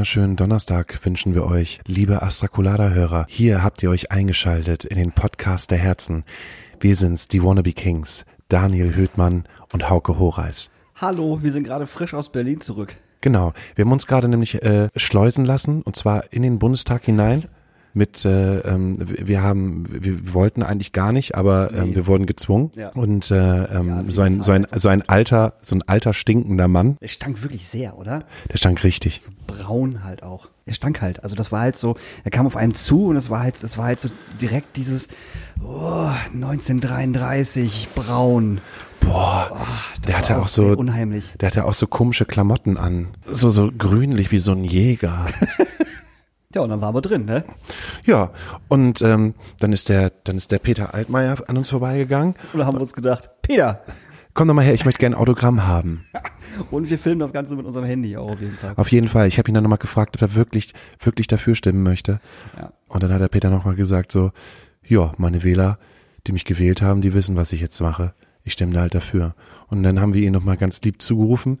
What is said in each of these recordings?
Wunderschönen Donnerstag wünschen wir euch, liebe Astrakulada-Hörer. Hier habt ihr euch eingeschaltet in den Podcast der Herzen. Wir sind's, die Wannabe Kings, Daniel Höhtmann und Hauke Horeis. Hallo, wir sind gerade frisch aus Berlin zurück. Genau, wir haben uns gerade nämlich äh, schleusen lassen und zwar in den Bundestag hinein mit äh, ähm, wir haben wir wollten eigentlich gar nicht, aber ähm, Nee. wir wurden gezwungen Ja. und äh, ähm, Ja, so ein so ein so ein alter so ein alter stinkender Mann, Es stank wirklich sehr, oder? der stank richtig. Braun halt auch. Er stank halt. Also das war halt so, er kam auf einem zu und es war halt, es war halt so direkt dieses oh, 1933 braun. Boah, Das der hatte auch sehr so unheimlich. Der hatte auch so komische Klamotten an. So, so grünlich wie so ein Jäger. Ja, und dann waren wir drin, ne? ja, und ähm, dann ist der, dann ist der Peter Altmaier an uns vorbeigegangen. Und da haben wir uns gedacht, Peter! Komm doch mal her, ich möchte gerne ein Autogramm haben. Und wir filmen das Ganze mit unserem Handy auch auf jeden Fall. Auf jeden Fall. Ich habe ihn dann nochmal gefragt, ob er wirklich, wirklich dafür stimmen möchte. Ja. Und dann hat der Peter nochmal gesagt so, ja, meine Wähler, die mich gewählt haben, die wissen, was ich jetzt mache. Ich stimme da halt dafür. Und dann haben wir ihn nochmal ganz lieb zugerufen.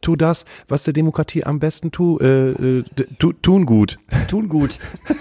Tu das, was der Demokratie am besten tu, äh, äh, tu, tun gut. Tun gut.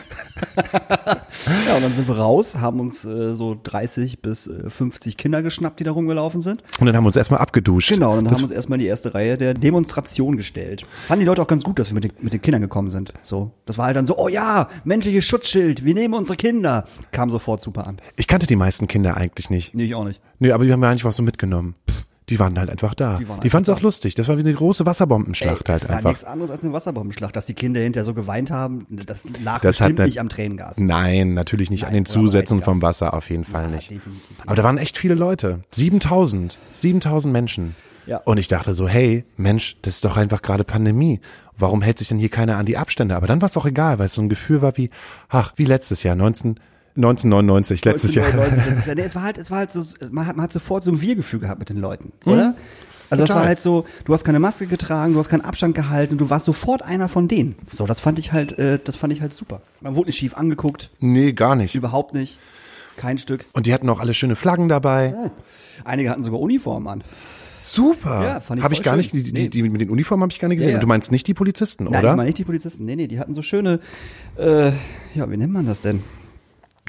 ja, und dann sind wir raus, haben uns äh, so 30 bis äh, 50 Kinder geschnappt, die da rumgelaufen sind. Und dann haben wir uns erstmal abgeduscht. Genau, und dann das, haben wir uns erstmal in die erste Reihe der Demonstration gestellt. Fanden die Leute auch ganz gut, dass wir mit den, mit den Kindern gekommen sind. So, das war halt dann so, oh ja, menschliches Schutzschild, wir nehmen unsere Kinder. Kam sofort super an. Ich kannte die meisten Kinder eigentlich nicht. Nee, ich auch nicht. Nee, aber die haben wir eigentlich was so mitgenommen. Pff, Die waren halt einfach da. Die Die, waren die fanden es auch lustig. Das war wie eine große Wasserbombenschlacht das halt war einfach. nichts anderes als eine Wasserbombenschlacht, dass die Kinder hinterher so geweint haben. Das lag Das bestimmt nicht am Tränengas. Nein, natürlich nicht Nein, an den Zusätzen vom. Wasser, auf jeden Fall Ja, nicht. definitiv. Aber da waren echt viele Leute. 7000. 7000 Menschen. Ja. Und ich dachte so, hey, Mensch, das ist doch einfach gerade Pandemie. Warum hält sich denn hier keiner an die Abstände? Aber dann war es auch egal, weil es so ein Gefühl war wie, ach, wie letztes Jahr, 19, 1999, letztes Jahr. 1999, letztes Jahr. Nee, es war halt, es war halt so, man hat, man hat sofort so ein Wir-Gefühl gehabt mit den Leuten, oder? Also das Total. war halt so, du hast keine Maske getragen, du hast keinen Abstand gehalten, du warst sofort einer von denen. So, das fand ich halt, äh, das fand ich halt super. Man wurde nicht schief angeguckt, Nee, gar nicht. überhaupt nicht. Kein Stück. Und die hatten auch alle schöne Flaggen dabei. Einige hatten sogar Uniformen an. Super. Ja, fand ich Habe ich gar schön. nicht, die, die, Nee. die mit den Uniformen habe ich gar nicht gesehen. Ja, ja. Und du meinst nicht die Polizisten, Nein, oder? ich meine nicht die Polizisten. Nee, nee, die hatten so schöne, äh, ja, wie nennt man das denn?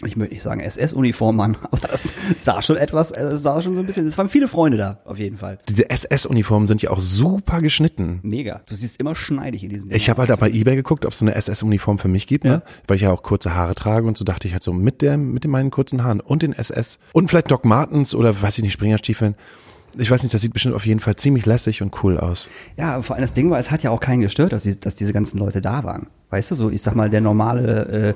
Ich möchte nicht sagen SS-Uniformen an, aber das sah schon etwas, äh, das sah schon so ein bisschen, es waren viele Freunde da, auf jeden Fall. Diese SS-Uniformen sind ja auch super geschnitten. Mega. Du siehst immer schneidig in diesen Ich habe halt auch bei eBay geguckt, ob es so eine SS-Uniform für mich gibt, ne? weil ich ja auch kurze Haare trage und so dachte ich halt so mit der, mit den meinen kurzen Haaren und den SS und vielleicht Doc Martens oder weiß ich nicht Springerstiefeln. Ich weiß nicht, das sieht bestimmt auf jeden Fall ziemlich lässig und cool aus. Ja, vor allem das Ding war, es hat ja auch keinen gestört, dass, die, dass diese ganzen Leute da waren. Weißt du, so ich sag mal, der normale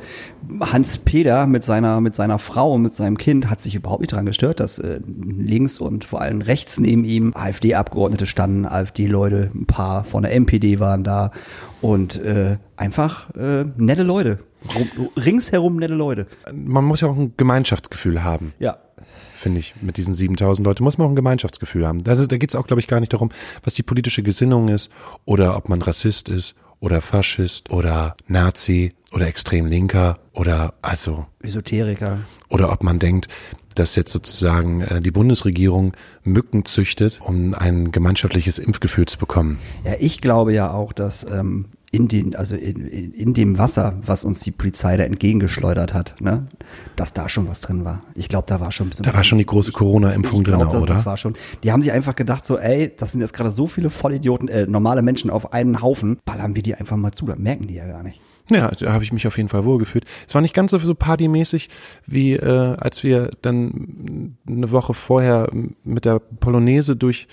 äh, Hans Peter mit seiner mit seiner Frau und mit seinem Kind hat sich überhaupt nicht dran gestört, dass äh, links und vor allem rechts neben ihm AfD-Abgeordnete standen, AfD-Leute, ein paar von der MPD waren da und äh, einfach äh, nette Leute, Rum, ringsherum nette Leute. Man muss ja auch ein Gemeinschaftsgefühl haben. Ja, finde ich. Mit diesen 7000 Leuten muss man auch ein Gemeinschaftsgefühl haben. Da, da geht es auch, glaube ich, gar nicht darum, was die politische Gesinnung ist oder ob man Rassist ist oder Faschist oder Nazi oder extrem Linker oder also Esoteriker. oder ob man denkt, dass jetzt sozusagen äh, die Bundesregierung Mücken züchtet, um ein gemeinschaftliches Impfgefühl zu bekommen. Ja, ich glaube ja auch, dass ähm, in den, also in, in, in dem Wasser, was uns die Polizei da entgegengeschleudert hat, ne, dass da schon was drin war. Ich glaube, da war schon ein bisschen. Da war schon die große Corona-Impfung drin, das, oder? Das war schon. Die haben sich einfach gedacht, so, ey, das sind jetzt gerade so viele Vollidioten, äh, normale Menschen auf einen Haufen, ballern wir die einfach mal zu, das merken die ja gar nicht. Ja, da habe ich mich auf jeden Fall wohlgefühlt. Es war nicht ganz so, so partymäßig, wie äh, als wir dann eine Woche vorher mit der Polonaise durch,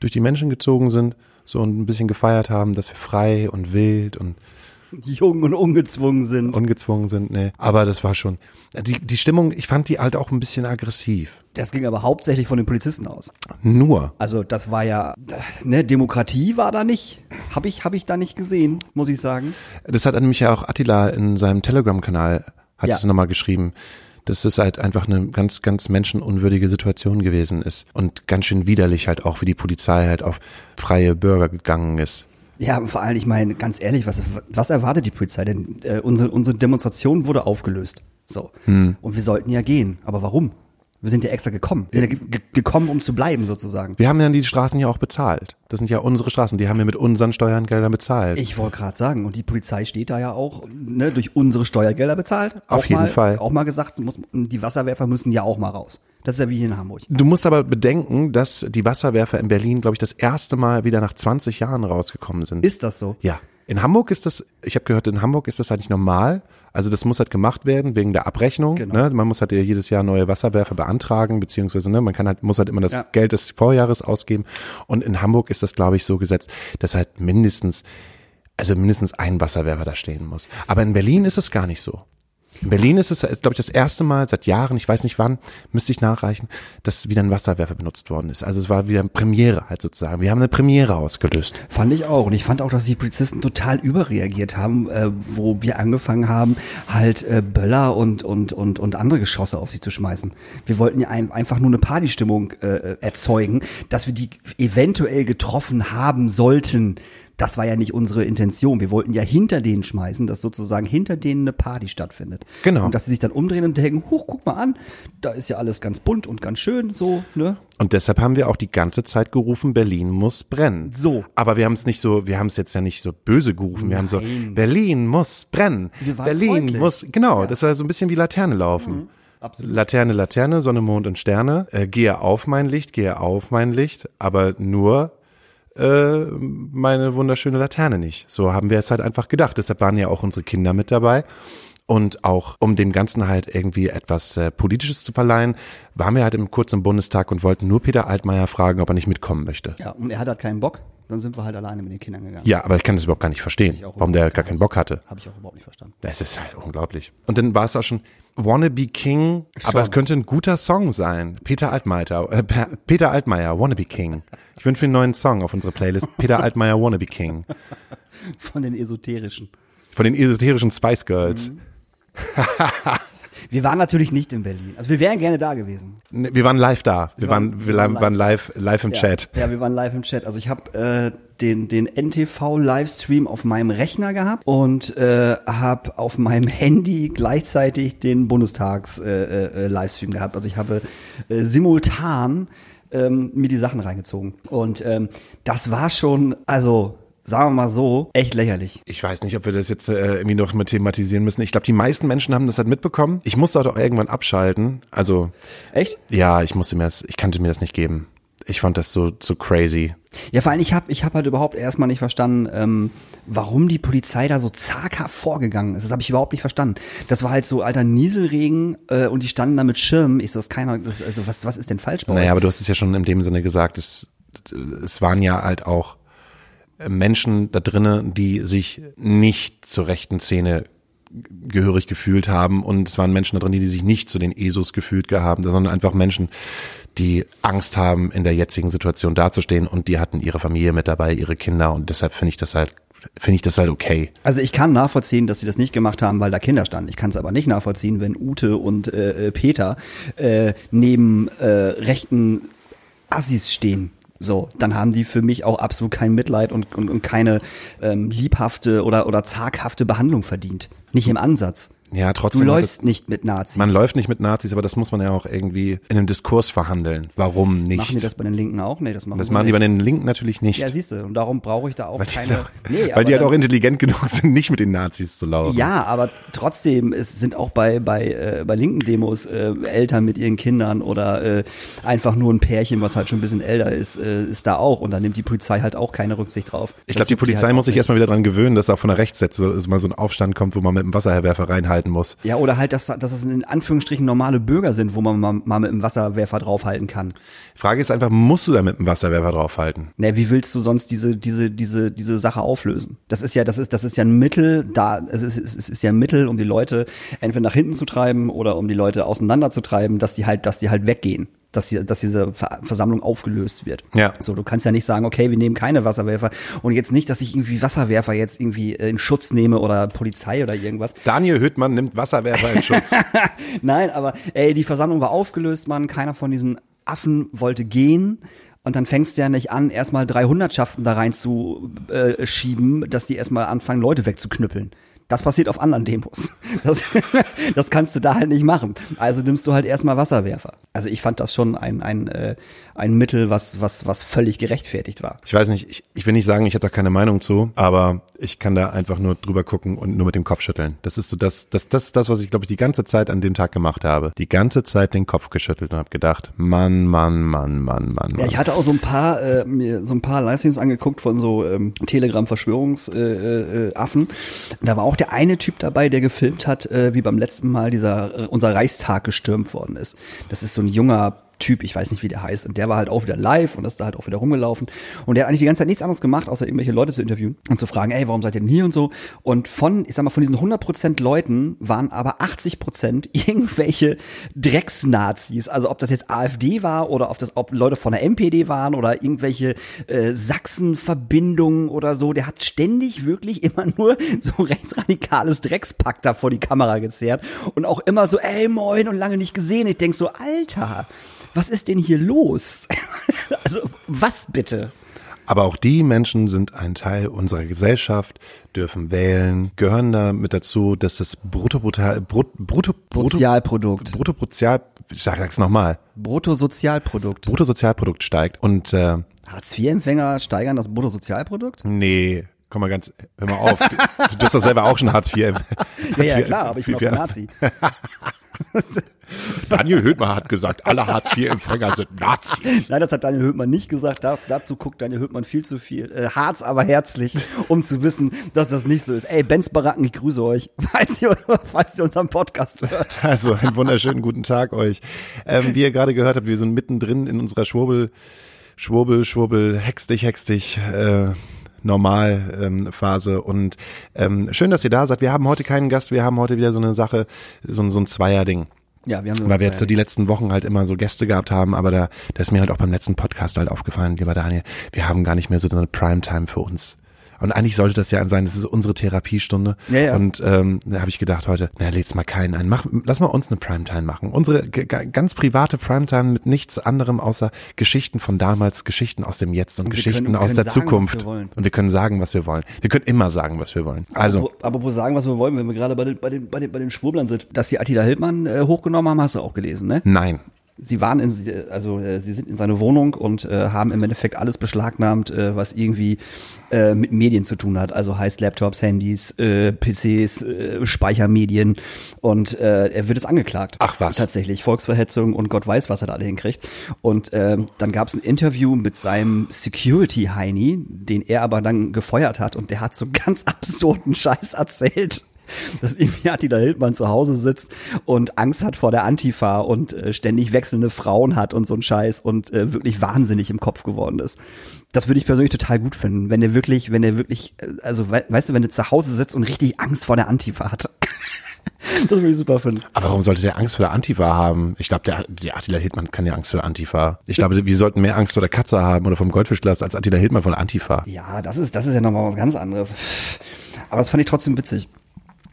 durch die Menschen gezogen sind, so und ein bisschen gefeiert haben, dass wir frei und wild und Jung und ungezwungen sind. ungezwungen sind. Nee. Aber das war schon. Die, die Stimmung, ich fand die halt auch ein bisschen aggressiv. Das ging aber hauptsächlich von den Polizisten aus. Nur. Also das war ja, ne, Demokratie war da nicht. Hab ich, hab ich da nicht gesehen, muss ich sagen. Das hat nämlich ja auch Attila in seinem Telegram-Kanal, hat Ja. es nochmal geschrieben, dass es halt einfach eine ganz, ganz menschenunwürdige Situation gewesen ist. Und ganz schön widerlich halt auch, wie die Polizei halt auf freie Bürger gegangen ist. Ja, und vor allem, ich meine, ganz ehrlich, was, was erwartet die Polizei denn? Äh, unsere, unsere Demonstration wurde aufgelöst. So. Und wir sollten ja gehen. Aber warum? Wir sind ja extra gekommen. Wir sind ja ge gekommen, um zu bleiben, sozusagen. Wir haben ja die Straßen ja auch bezahlt. Das sind ja unsere Straßen, die haben wir mit unseren Steuergeldern bezahlt. Ich wollte gerade sagen, und die Polizei steht da ja auch ne, durch unsere Steuergelder bezahlt. Auf auch jeden mal, Fall. Auch mal gesagt, muss, die Wasserwerfer müssen ja auch mal raus. Das ist ja wie hier in Hamburg. Du musst aber bedenken, dass die Wasserwerfer in Berlin, glaube ich, das erste Mal wieder nach 20 Jahren rausgekommen sind. Ist das so? Ja. In Hamburg ist das, ich habe gehört, in Hamburg ist das eigentlich normal. Also das muss halt gemacht werden wegen der Abrechnung. Genau. Ne? Man muss halt ja jedes Jahr neue Wasserwerfer beantragen, beziehungsweise ne, man kann halt, muss halt immer das Ja. Geld des Vorjahres ausgeben. Und in Hamburg ist das, glaube ich, so gesetzt, dass halt mindestens, also mindestens ein Wasserwerfer da stehen muss. Aber in Berlin ist es gar nicht so. In Berlin ist es, glaube ich, das erste Mal seit Jahren, ich weiß nicht wann, müsste ich nachreichen, dass wieder ein Wasserwerfer benutzt worden ist. Also es war wieder eine Premiere halt sozusagen. Wir haben eine Premiere ausgelöst. Fand ich auch. Und ich fand auch, dass die Polizisten total überreagiert haben, äh, wo wir angefangen haben, halt äh, Böller und, und, und, und andere Geschosse auf sie zu schmeißen. Wir wollten ja ein, einfach nur eine Partystimmung äh, erzeugen, dass wir die eventuell getroffen haben sollten. Das war ja nicht unsere Intention. Wir wollten ja hinter denen schmeißen, dass sozusagen hinter denen eine Party stattfindet. Genau. Und dass sie sich dann umdrehen und denken, huch, guck mal an, da ist ja alles ganz bunt und ganz schön, so, ne? Und deshalb haben wir auch die ganze Zeit gerufen, Berlin muss brennen. So. Aber wir haben es nicht so, wir haben es jetzt ja nicht so böse gerufen. Wir haben so, Nein. Berlin muss brennen. Berlin freundlich. muss, genau, das war so ein bisschen wie Laterne laufen. absolut. Laterne, Laterne, Sonne, Mond und Sterne. Äh, gehe auf mein Licht, gehe auf mein Licht, aber nur äh, meine wunderschöne Laterne nicht. So haben wir es halt einfach gedacht. Deshalb waren ja auch unsere Kinder mit dabei. Und auch um dem Ganzen halt irgendwie etwas äh, Politisches zu verleihen, waren wir halt im kurzen Bundestag und wollten nur Peter Altmaier fragen, ob er nicht mitkommen möchte. Ja, und er hat halt keinen Bock, dann sind wir halt alleine mit den Kindern gegangen. Ja, aber ich kann das überhaupt gar nicht verstehen, warum der gar keinen Bock hatte. Habe ich auch überhaupt nicht verstanden. Das ist halt unglaublich. Und dann war es auch schon Wannabe King, aber Schon. es könnte ein guter Song sein. Peter Altmaier, äh, Peter Altmaier, Wannabe King. Ich wünsche mir einen neuen Song auf unsere Playlist. Peter Altmaier, Wannabe King. Von den esoterischen. Von den esoterischen Spice Girls. Wir waren natürlich nicht in Berlin. Also wir wären gerne da gewesen. Ne, Wir waren live da. Wir, waren, wir waren waren live, live im Chat. Ja, ja, wir waren live im Chat. Also ich habe äh, den, den NTV-Livestream auf meinem Rechner gehabt und äh, habe auf meinem Handy gleichzeitig den Bundestags-Livestream äh, äh, Livestream gehabt. Also ich habe äh, simultan ähm, mir die Sachen reingezogen. Und ähm, das war schon, also sagen wir mal so, echt lächerlich. Ich weiß nicht, ob wir das jetzt äh, irgendwie noch mit thematisieren müssen. Ich glaube, die meisten Menschen haben das halt mitbekommen. Ich musste halt auch irgendwann abschalten. Also, Echt? ja, ich musste mir das, ich kannte mir das nicht geben. Ich fand das so, so crazy. Ja, vor allem, ich habe ich hab halt überhaupt erstmal nicht verstanden, ähm, warum die Polizei da so zaghaft vorgegangen ist. Das habe ich überhaupt nicht verstanden. Das war halt so alter Nieselregen äh, und die standen da mit Schirmen. Ich so, das ist keiner, das, also was, was ist denn falsch bei Naja, euch? aber du hast es ja schon in dem Sinne gesagt, es, es waren ja halt auch Menschen da drinnen, die sich nicht zur rechten Szene gehörig gefühlt haben und es waren Menschen da drin, die sich nicht zu den ESOs gefühlt haben, sondern einfach Menschen, die Angst haben, in der jetzigen Situation dazustehen und die hatten ihre Familie mit dabei, ihre Kinder und deshalb finde ich das halt, finde ich das halt okay. Also ich kann nachvollziehen, dass sie das nicht gemacht haben, weil da Kinder standen. Ich kann es aber nicht nachvollziehen, wenn Ute und äh, äh, Peter äh, neben äh, rechten Assis stehen. So, dann haben die für mich auch absolut kein Mitleid und, und, und keine ähm, liebhafte oder, oder zaghafte Behandlung verdient. Nicht im Ansatz. Ja, Du trotzdem. hat läufst es- nicht mit Nazis. man läuft nicht mit Nazis, aber das muss man ja auch irgendwie in einem Diskurs verhandeln. Warum nicht? Machen die das bei den Linken auch? Nee, das machen Das machen die nicht. bei den Linken natürlich nicht. Ja, siehst du, und darum brauche ich da auch weil die, keine. auch, Nee, weil die halt dann- auch intelligent genug sind, nicht mit den Nazis zu laufen. Ja, aber trotzdem, es sind auch bei bei äh, bei linken Demos äh, Eltern mit ihren Kindern oder äh, einfach nur ein Pärchen, was halt schon ein bisschen älter ist, äh, ist da auch und da nimmt die Polizei halt auch keine Rücksicht drauf. Ich Das glaube, die Polizei halt muss sich erstmal wieder dran gewöhnen, dass auch von der Rechtsseite so, mal so ein Aufstand kommt, wo man mit dem Wasserwerfer reinhalten muss. ja, oder halt, dass, dass das in Anführungsstrichen normale Bürger sind, wo man mal, mal mit dem Wasserwerfer draufhalten kann. Frage ist einfach, musst du da mit dem Wasserwerfer draufhalten? Ne, wie willst du sonst diese, diese, diese, diese Sache auflösen? Das ist ja, das ist, das ist ja ein Mittel, da, es ist, es ist ja ein Mittel, um die Leute entweder nach hinten zu treiben oder um die Leute auseinanderzutreiben, dass die halt, dass die halt weggehen. Dass, die, dass diese Ver Versammlung aufgelöst wird. Ja. So, du kannst ja nicht sagen, okay, wir nehmen keine Wasserwerfer und jetzt nicht, dass ich irgendwie Wasserwerfer jetzt irgendwie äh, in Schutz nehme oder Polizei oder irgendwas. Daniel Hüttmann nimmt Wasserwerfer in Schutz. Nein, aber ey, die Versammlung war aufgelöst, Mann. Keiner von diesen Affen wollte gehen. Und dann fängst du ja nicht an, erstmal drei Hundertschaften da rein zu äh, schieben, dass die erstmal anfangen, Leute wegzuknüppeln. Das passiert auf anderen Demos. Das, das kannst du da halt nicht machen. Also nimmst du halt erstmal Wasserwerfer. Also ich fand das schon ein, ein, äh, ein Mittel, was, was, was völlig gerechtfertigt war. Ich weiß nicht, ich, ich will nicht sagen, ich habe da keine Meinung zu, aber ich kann da einfach nur drüber gucken und nur mit dem Kopf schütteln. Das ist so das, das, das ist das, was ich glaube ich die ganze Zeit an dem Tag gemacht habe. Die ganze Zeit den Kopf geschüttelt und habe gedacht, Mann, Mann, Mann, Mann, Mann, Mann. Ja, ich hatte auch so ein paar, äh, mir so ein paar Livestreams angeguckt von so ähm, Telegram-Verschwörungsaffen. Äh, äh, da war auch der eine Typ dabei, der gefilmt hat, äh, wie beim letzten Mal dieser äh, unser Reichstag gestürmt worden ist. Das ist so ein junger Typ, ich weiß nicht, wie der heißt. Und der war halt auch wieder live und ist da halt auch wieder rumgelaufen. Und der hat eigentlich die ganze Zeit nichts anderes gemacht, außer irgendwelche Leute zu interviewen und zu fragen, ey, warum seid ihr denn hier und so. Und von, ich sag mal, von diesen 100% Leuten waren aber 80% irgendwelche Drecksnazis. Also ob das jetzt AfD war oder ob das ob Leute von der MPD waren oder irgendwelche äh, Sachsen-Verbindungen oder so. Der hat ständig wirklich immer nur so rechtsradikales Dreckspack da vor die Kamera gezerrt und auch immer so, ey, moin und lange nicht gesehen. Ich denk so, Alter, was ist denn hier los? also, was bitte? Aber auch die Menschen sind ein Teil unserer Gesellschaft, dürfen wählen, gehören da mit dazu, dass das Brutto, Brutto, Brutto, Brutto, Sozialprodukt. Brutto, Sozial, ich sag's nochmal, Bruttosozialprodukt. Bruttosozialprodukt steigt und äh, Hartz-IV-Empfänger steigern das Bruttosozialprodukt? nee, komm mal ganz, hör mal auf, du, du hast doch selber auch schon Hartz IV. Ja, ja, klar, aber ich bin auch kein Nazi. Daniel Höhtmer hat gesagt, alle Hartz-IV-Empfänger sind Nazis. Nein, das hat Daniel Höhtmann nicht gesagt. Da, dazu guckt Daniel Höhtmann viel zu viel. Äh, Harz aber herzlich, um zu wissen, dass das nicht so ist. Ey, Benz Baracken, ich grüße euch, falls ihr, falls ihr unseren Podcast hört. Also einen wunderschönen guten Tag euch. Ähm, wie ihr gerade gehört habt, wir sind mittendrin in unserer Schwurbel, Schwurbel, Schwurbel, hex dich, hex dich, äh, Normalphase. Ähm, und ähm, schön, dass ihr da seid. Wir haben heute keinen Gast, wir haben heute wieder so eine Sache, so, so ein Zweierding. Ja, wir haben Weil wir jetzt so die letzten Wochen halt immer so Gäste gehabt haben, aber da, da ist mir halt auch beim letzten Podcast halt aufgefallen, lieber Daniel, wir haben gar nicht mehr so eine Primetime für uns. Und eigentlich sollte das ja sein, das ist unsere Therapiestunde. Ja, ja. Und ähm, da habe ich gedacht heute, na, lädst mal keinen ein. Mach, lass mal uns eine Primetime machen. Unsere ganz private Primetime mit nichts anderem außer Geschichten von damals, Geschichten aus dem Jetzt und, Und Geschichten können- aus können der sagen, was Zukunft. wir wollen. Und wir können sagen, was wir wollen. Wir können immer sagen, was wir wollen. Also, Aber, wo sagen, was wir wollen, wenn wir gerade bei den, bei den, bei den, bei den Schwurblern sind. Dass sie Attila Hildmann äh, hochgenommen haben, hast du auch gelesen, ne? nein. Sie waren in, also äh, sie sind in seine Wohnung und äh, haben im Endeffekt alles beschlagnahmt, äh, was irgendwie äh, mit Medien zu tun hat. Also heißt Laptops, Handys, äh, PCs, äh, Speichermedien und äh, er wird es angeklagt. Ach was. Tatsächlich Volksverhetzung und Gott weiß, was er da alle hinkriegt. Und ähm, dann gab es ein Interview mit seinem Security Heini, den er aber dann gefeuert hat und der hat so ganz absurden Scheiß erzählt dass irgendwie Attila Hildmann zu Hause sitzt und Angst hat vor der Antifa und äh, ständig wechselnde Frauen hat und so ein Scheiß und äh, wirklich wahnsinnig im Kopf geworden ist. Das würde ich persönlich total gut finden, wenn er wirklich, wenn er wirklich, äh, also we weißt du, wenn er zu Hause sitzt und richtig Angst vor der Antifa hat. das würde ich super finden. Aber warum sollte der Angst vor der Antifa haben? Ich glaube, der, der Attila Hildmann kann ja Angst vor der Antifa. Ich glaube, wir sollten mehr Angst vor der Katze haben oder vom Goldfischglas als Attila Hildmann vor der Antifa. Ja, das ist, das ist ja nochmal was ganz anderes. Aber das fand ich trotzdem witzig.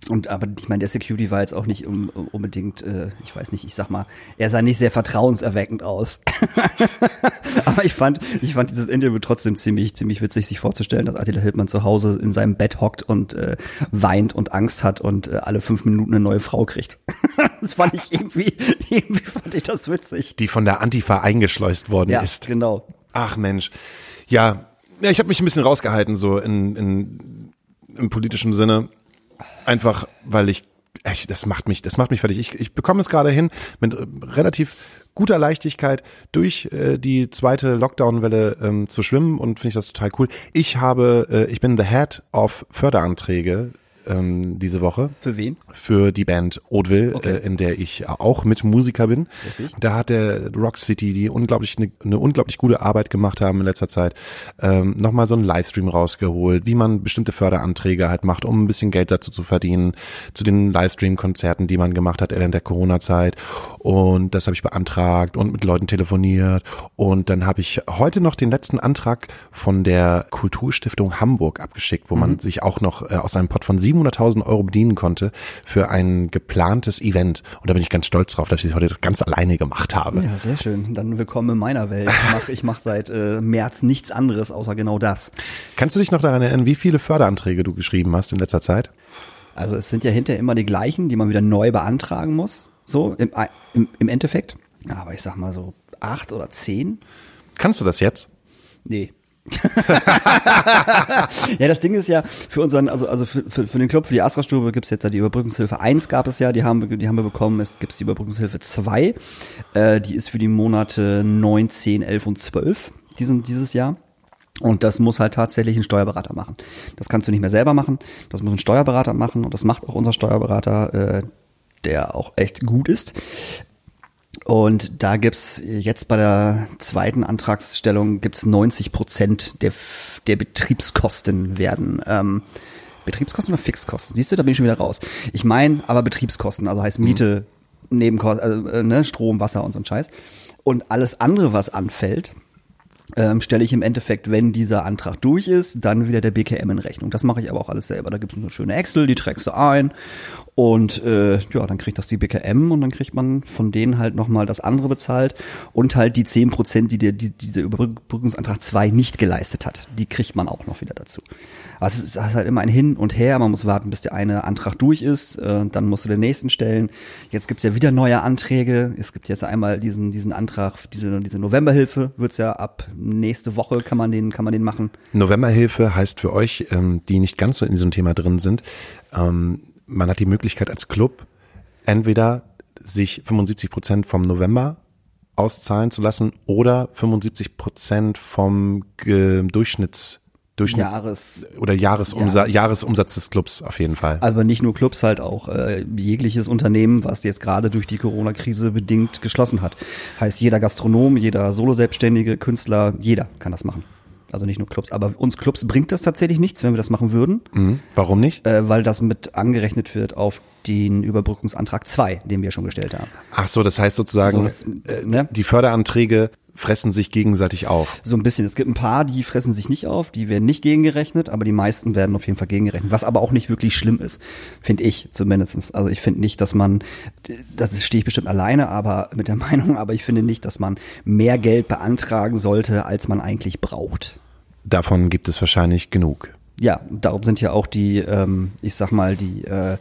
Und aber ich meine, der Security war jetzt auch nicht um, um, unbedingt, äh, ich weiß nicht, ich sag mal, er sah nicht sehr vertrauenserweckend aus. aber ich fand, ich fand dieses Interview trotzdem ziemlich, ziemlich witzig, sich vorzustellen, dass Attila Hildmann zu Hause in seinem Bett hockt und äh, weint und Angst hat und äh, alle fünf Minuten eine neue Frau kriegt. das fand ich irgendwie, irgendwie fand ich das witzig. Die von der Antifa eingeschleust worden Ja, ist. genau. Ach Mensch. Ja, ja ich habe mich ein bisschen rausgehalten, so in, in, im politischen Sinne. Einfach, weil ich, echt, das macht mich, das macht mich fertig. Ich, ich bekomme es gerade hin, mit äh, relativ guter Leichtigkeit durch äh, die zweite Lockdown-Welle ähm, zu schwimmen und finde ich das total cool. Ich habe, äh, ich bin the head of Förderanträge ähm, diese Woche Für wen? für die Band Oatville, Okay. äh, in der ich auch mit Musiker bin. Richtig. Da hat der Rock City, die unglaublich eine, eine unglaublich gute Arbeit gemacht haben in letzter Zeit, ähm, nochmal so einen Livestream rausgeholt, wie man bestimmte Förderanträge halt macht, um ein bisschen Geld dazu zu verdienen, zu den Livestream-Konzerten, die man gemacht hat während der Corona-Zeit. Und das habe ich beantragt und mit Leuten telefoniert. Und dann habe ich heute noch den letzten Antrag von der Kulturstiftung Hamburg abgeschickt, wo man sich auch noch äh, aus einem Pot von 700.000 Euro bedienen konnte für ein geplantes Event. Und da bin ich ganz stolz drauf, dass ich heute das ganz alleine gemacht habe. Ja, sehr schön. Dann willkommen in meiner Welt. Ich mache ich mach seit äh, März nichts anderes außer genau das. Kannst du dich noch daran erinnern, wie viele Förderanträge du geschrieben hast in letzter Zeit? Also es sind ja hinterher immer die gleichen, die man wieder neu beantragen muss. So im, im, im Endeffekt. Aber ich sag mal so acht oder zehn. Kannst du das jetzt? Nee. Ja, das Ding ist ja, für unseren, also, also für, für, für den Club, für die Astra-Stube gibt's jetzt ja die Überbrückungshilfe 1 gab es ja, die haben, wir die haben wir bekommen, es gibt die Überbrückungshilfe 2, äh, die ist für die Monate 9, 10, 11 und 12 diesen, dieses Jahr. Und das muss halt tatsächlich ein Steuerberater machen. Das kannst du nicht mehr selber machen, das muss ein Steuerberater machen und das macht auch unser Steuerberater, äh, der auch echt gut ist. Und da gibt's jetzt bei der zweiten Antragsstellung gibt's 90 Prozent der, der Betriebskosten werden. Ähm, Betriebskosten oder Fixkosten? Siehst du, da bin ich schon wieder raus. Ich meine aber Betriebskosten, also heißt Miete, mhm. Nebenkosten, also, äh, ne, Strom, Wasser und so ein Scheiß. Und alles andere, was anfällt, ähm, stelle ich im Endeffekt, wenn dieser Antrag durch ist, dann wieder der BKM in Rechnung. Das mache ich aber auch alles selber. Da gibt es eine schöne Excel, die trägst du ein und äh, ja, dann kriegt das die BKM und dann kriegt man von denen halt nochmal das andere bezahlt und halt die zehn Prozent, die, der, die dieser Überbrückungsantrag 2 nicht geleistet hat, die kriegt man auch noch wieder dazu. Aber es ist halt immer ein Hin und Her. Man muss warten, bis der eine Antrag durch ist. Äh, dann musst du den nächsten stellen. Jetzt gibt's ja wieder neue Anträge. Es gibt jetzt einmal diesen, diesen Antrag, diese, diese Novemberhilfe wird's ja ab nächste Woche kann man den, kann man den machen. Novemberhilfe heißt für euch, ähm, die nicht ganz so in diesem Thema drin sind, ähm, man hat die Möglichkeit als Club entweder sich 75 Prozent vom November auszahlen zu lassen oder 75 Prozent vom äh, Durchschnitts Durchschnitt Jahres oder Jahresumsatz, Jahres. Jahresumsatz des Clubs auf jeden Fall. Aber nicht nur Clubs, halt auch äh, jegliches Unternehmen, was jetzt gerade durch die Corona-Krise bedingt geschlossen hat. Heißt jeder Gastronom, jeder Solo-Selbstständige, Künstler, jeder kann das machen. Also nicht nur Clubs. Aber uns Clubs bringt das tatsächlich nichts, wenn wir das machen würden. Mhm. Warum nicht? Äh, weil das mit angerechnet wird auf den Überbrückungsantrag 2, den wir schon gestellt haben. Ach so, das heißt sozusagen, also das, äh, ne? die Förderanträge fressen sich gegenseitig auf. So ein bisschen. Es gibt ein paar, die fressen sich nicht auf, die werden nicht gegengerechnet, aber die meisten werden auf jeden Fall gegengerechnet, was aber auch nicht wirklich schlimm ist, finde ich zumindestens. Also ich finde nicht, dass man, das stehe ich bestimmt alleine, aber mit der Meinung, aber ich finde nicht, dass man mehr Geld beantragen sollte, als man eigentlich braucht. Davon gibt es wahrscheinlich genug. Ja, darum sind ja auch die, ähm, ich sag mal, die äh,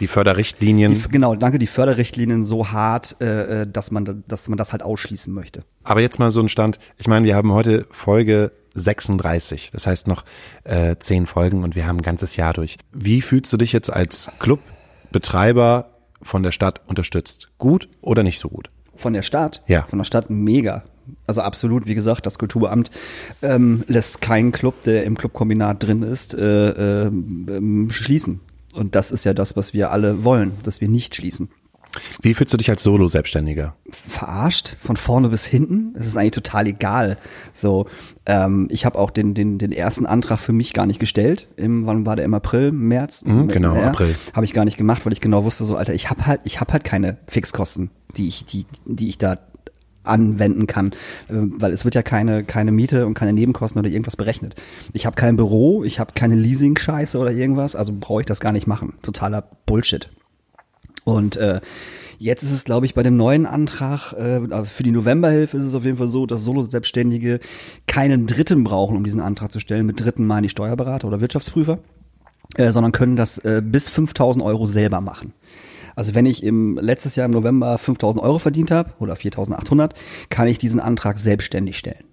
die Förderrichtlinien. Die, genau, danke, die Förderrichtlinien so hart, äh, äh, dass man, dass man das halt ausschließen möchte. Aber jetzt mal so ein Stand. Ich meine, wir haben heute Folge 36. Das heißt noch äh, zehn Folgen und wir haben ein ganzes Jahr durch. Wie fühlst du dich jetzt als Clubbetreiber von der Stadt unterstützt? Gut oder nicht so gut? Von der Stadt? Ja. Von der Stadt mega. Also absolut, wie gesagt, das Kulturamt ähm, lässt keinen Club, der im Clubkombinat drin ist, äh, äh, schließen. Und das ist ja das, was wir alle wollen, dass wir nicht schließen. Wie fühlst du dich als Solo-Selbstständiger? Verarscht, von vorne bis hinten. Es ist eigentlich total egal. So, ähm, ich habe auch den, den, den ersten Antrag für mich gar nicht gestellt. Im, wann war der? Im April, März? Mhm, genau, ja, April. Habe ich gar nicht gemacht, weil ich genau wusste, so, Alter, ich habe halt, ich habe halt keine Fixkosten, die ich, die, die ich da anwenden kann, äh, weil es wird ja keine keine Miete und keine Nebenkosten oder irgendwas berechnet. Ich habe kein Büro, ich habe keine Leasing-Scheiße oder irgendwas, also brauche ich das gar nicht machen. Totaler Bullshit. Und äh, Jetzt ist es, glaube ich, bei dem neuen Antrag äh, für die Novemberhilfe ist es auf jeden Fall so, dass Solo-Selbstständige keinen Dritten brauchen, um diesen Antrag zu stellen. Mit Dritten meine ich Steuerberater oder Wirtschaftsprüfer, äh, sondern können das äh, bis 5000 Euro selber machen. Also wenn ich im letztes Jahr im November 5000 Euro verdient habe oder 4800, kann ich diesen Antrag selbstständig stellen.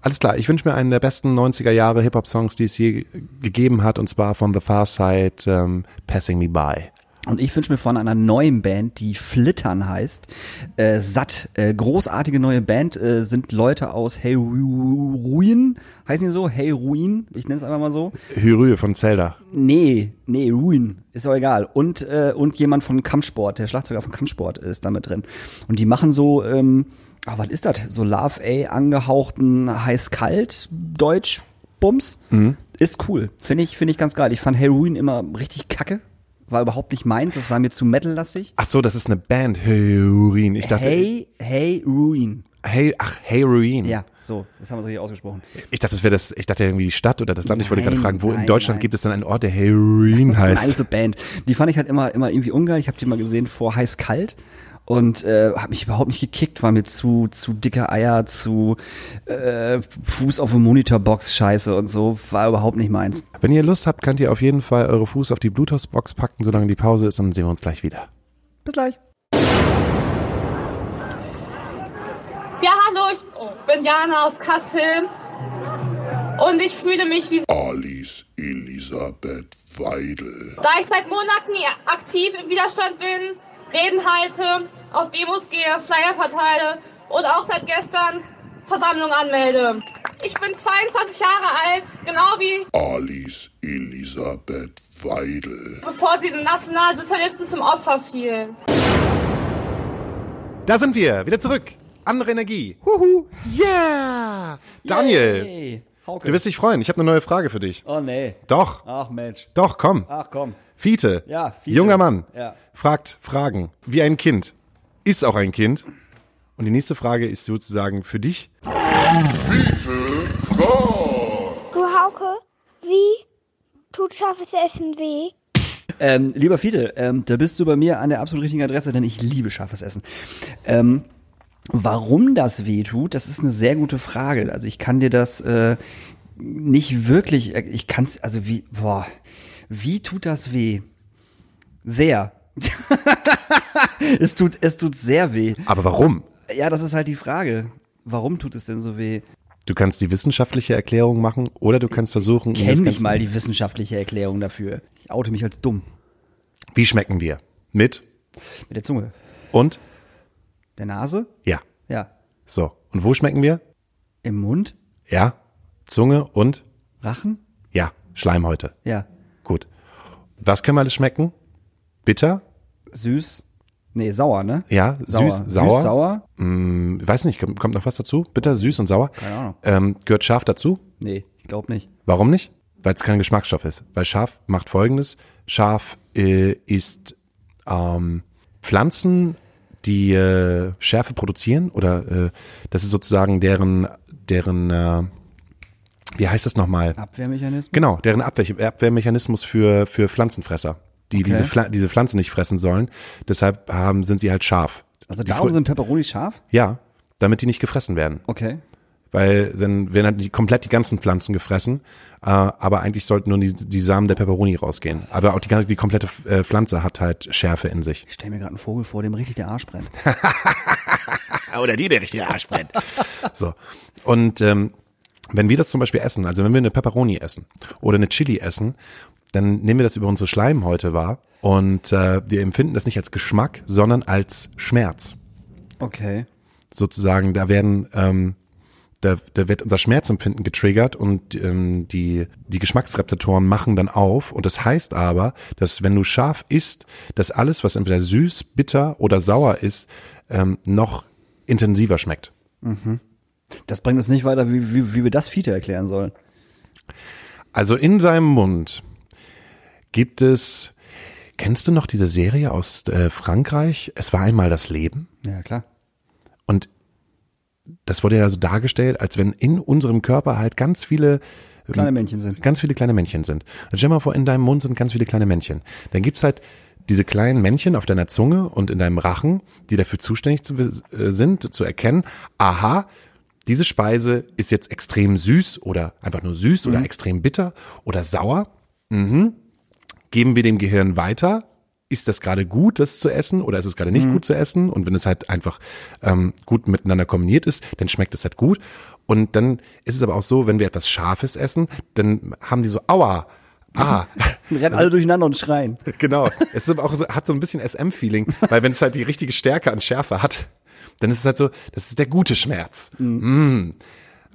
Alles klar, ich wünsche mir einen der besten 90er Jahre Hip-Hop-Songs, die es je gegeben hat, und zwar von The Far Side, um, Passing Me By. Und ich wünsche mir von einer neuen Band, die Flittern heißt, äh, satt. Äh, großartige neue Band äh, sind Leute aus Hey Ruin, heißen die so? Hey Ruin, ich nenne es einfach mal so. Hyrü von Zelda. Nee, nee, Ruin, ist auch egal. Und, äh, und jemand von Kampfsport, der Schlagzeuger von Kampfsport ist damit drin. Und die machen so, ähm, ah, was ist das? So Love A angehauchten heiß-kalt Deutsch Bums. Mhm. Ist cool. Finde ich, finde ich ganz geil. Ich fand Hey Ruin immer richtig kacke war überhaupt nicht meins, das war mir zu metallastig. Ach so, das ist eine Band. Hey Ruin. Ich dachte. Hey, hey Ruin. Hey, ach, Hey Ruin. Ja, so, das haben wir so hier ausgesprochen. Ich dachte, das wäre das, ich dachte irgendwie die Stadt oder das Land. Nein, ich wollte gerade fragen, wo nein, in Deutschland nein. gibt es dann einen Ort, der Hey Ruin heißt? Nein, so Band. Die fand ich halt immer, immer irgendwie ungeil. Ich habe die mal gesehen vor Heiß Kalt und äh, hat mich überhaupt nicht gekickt, war mir zu zu dicke Eier, zu äh, Fuß auf dem Monitorbox Scheiße und so, war überhaupt nicht meins. Wenn ihr Lust habt, könnt ihr auf jeden Fall eure Fuß auf die Bluetooth-Box packen, solange die Pause ist, dann sehen wir uns gleich wieder. Bis gleich. Ja, hallo, ich bin Jana aus Kassel und ich fühle mich wie Alice Elisabeth Weidel. da ich seit Monaten aktiv im Widerstand bin, Reden halte, auf Demos gehe, Flyer verteile und auch seit gestern Versammlung anmelde. Ich bin 22 Jahre alt, genau wie Alice Elisabeth Weidel. bevor sie den Nationalsozialisten zum Opfer fielen. Da sind wir, wieder zurück. Andere Energie. Huhu. Yeah! Daniel, Hey, Hauke. du wirst dich freuen. Ich habe eine neue Frage für dich. Oh nee. Doch, Ach Mensch. doch, komm. Ach komm. Fiete, Ja, Fiete. junger Mann, Ja. fragt Fragen wie ein Kind, ist auch ein Kind. Und die nächste Frage ist sozusagen für dich. Du Hauke, wie tut scharfes Essen weh? Ähm, lieber Fiete, ähm, da bist du bei mir an der absolut richtigen Adresse, denn ich liebe scharfes Essen. Ähm, warum das weh tut, das ist eine sehr gute Frage. Also ich kann dir das äh, nicht wirklich, äh, ich kann es, also wie, boah, wie tut das weh? Sehr. es tut, es tut sehr weh. Aber warum? Ja, das ist halt die Frage. Warum tut es denn so weh? Du kannst die wissenschaftliche Erklärung machen oder du kannst versuchen, Kenn Ganze- mal die wissenschaftliche Erklärung dafür. Ich oute mich als dumm. Wie schmecken wir? Mit Mit der Zunge. und Der Nase? ja. Ja. So. Und wo schmecken wir? Im Mund? Ja. Zunge und Rachen? ja. Schleimhäute. Ja. Gut. Was können wir alles schmecken? Bitter? Süß? Nee, sauer, ne? Ja. Sauer. Süß? Sauer? Süß, sauer? Hm, weiß nicht, kommt, kommt noch was dazu? Bitter, süß und sauer? Keine Ahnung. Ähm, gehört scharf dazu? Nee, ich glaube nicht. Warum nicht? Weil es kein Geschmacksstoff ist. Weil scharf macht folgendes. Scharf äh, ist ähm, Pflanzen, die äh, Schärfe produzieren oder äh, das ist sozusagen deren, deren äh, wie heißt das nochmal? Abwehrmechanismus? Genau, deren Abwehr, Abwehrmechanismus für, für Pflanzenfresser, die diese, Pfla diese Pflanze nicht fressen sollen. Deshalb haben, sind sie halt scharf. Also Die darum sind Peperoni scharf? Ja, damit die nicht gefressen werden. Okay. Weil dann werden halt die, komplett die ganzen Pflanzen gefressen, äh, aber eigentlich sollten nur die, die Samen der Peperoni rausgehen. Aber auch die, ganze- die komplette äh, Pflanze hat halt Schärfe in sich. Ich stell mir gerade einen Vogel vor, dem richtig der Arsch brennt. Oder die, der richtige Arsch brennt. so. Und ähm, wenn wir das zum Beispiel essen, also wenn wir eine Peperoni essen oder eine Chili essen, dann nehmen wir das über unsere Schleimhäute wahr und äh, wir empfinden das nicht als Geschmack, sondern als Schmerz. Okay. Sozusagen, da werden ähm, da, da wird unser Schmerzempfinden getriggert und ähm, die, die Geschmacksrezeptoren machen dann auf. Und das heißt aber, dass wenn du scharf isst, dass alles, was entweder süß, bitter oder sauer ist, ähm, noch intensiver schmeckt. Das bringt uns nicht weiter, wie, wie, wie wir das Fiete erklären sollen. Also in seinem Mund gibt es, kennst du noch diese Serie aus äh, Frankreich? Es war einmal das Leben. Ja, klar. Und das wurde ja so dargestellt, als wenn in unserem Körper halt ganz viele Kleine Männchen sind. Ganz viele kleine Männchen sind. Und stell dir mal vor, in deinem Mund sind ganz viele kleine Männchen. Dann gibt's halt diese kleinen Männchen auf deiner Zunge und in deinem Rachen, die dafür zuständig zu, äh, sind, zu erkennen, aha, diese Speise ist jetzt extrem süß oder einfach nur süß oder extrem bitter oder sauer. Mhm. Geben wir dem Gehirn weiter, ist das gerade gut, das zu essen oder ist es gerade nicht gut zu essen? Und wenn es halt einfach ähm, gut miteinander kombiniert ist, dann schmeckt es halt gut. Und dann ist es aber auch so, wenn wir etwas Scharfes essen, dann haben die so, aua, ah. Rennen alle durcheinander und schreien. Genau. Es ist aber auch so, hat so ein bisschen SM-Feeling, weil wenn es halt die richtige Stärke an Schärfe hat, dann ist es halt so, das ist der gute Schmerz. Mm.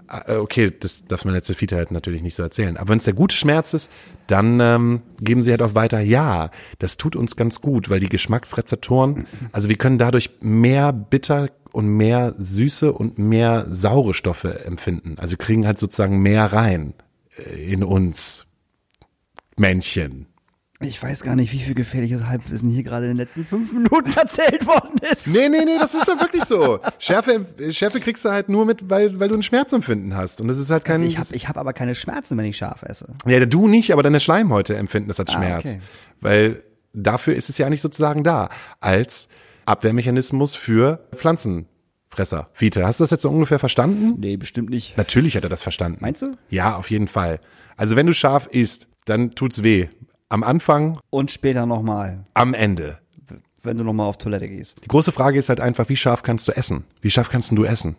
Ah, Okay, das darf man jetzt Fiete halt natürlich nicht so erzählen. Aber wenn es der gute Schmerz ist, dann ähm, geben sie halt auch weiter, ja, das tut uns ganz gut, weil die Geschmacksrezeptoren, also wir können dadurch mehr bitter und mehr süße und mehr saure Stoffe empfinden. Also kriegen halt sozusagen mehr rein äh, in uns Männchen. Ich weiß gar nicht, wie viel gefährliches Halbwissen hier gerade in den letzten fünf Minuten erzählt worden ist. Nee, nee, nee, das ist ja wirklich so. Schärfe, Schärfe kriegst du halt nur mit, weil, weil du ein Schmerzempfinden hast. Und das ist halt kein. Also ich habe ich hab aber keine Schmerzen, wenn ich scharf esse. ja, du nicht, aber deine Schleimhäute empfinden das als Ah, Schmerz. okay. Weil dafür ist es ja nicht sozusagen da. Als Abwehrmechanismus für Pflanzenfresser. Fiete, hast du das jetzt so ungefähr verstanden? Nee, bestimmt nicht. Natürlich hat er das verstanden. Meinst du? Ja, auf jeden Fall. Also wenn du scharf isst, dann tut's weh. Am Anfang, Und später nochmal, am Ende. wenn du nochmal auf Toilette gehst. Die große Frage ist halt einfach, wie scharf kannst du essen? Wie scharf kannst du essen?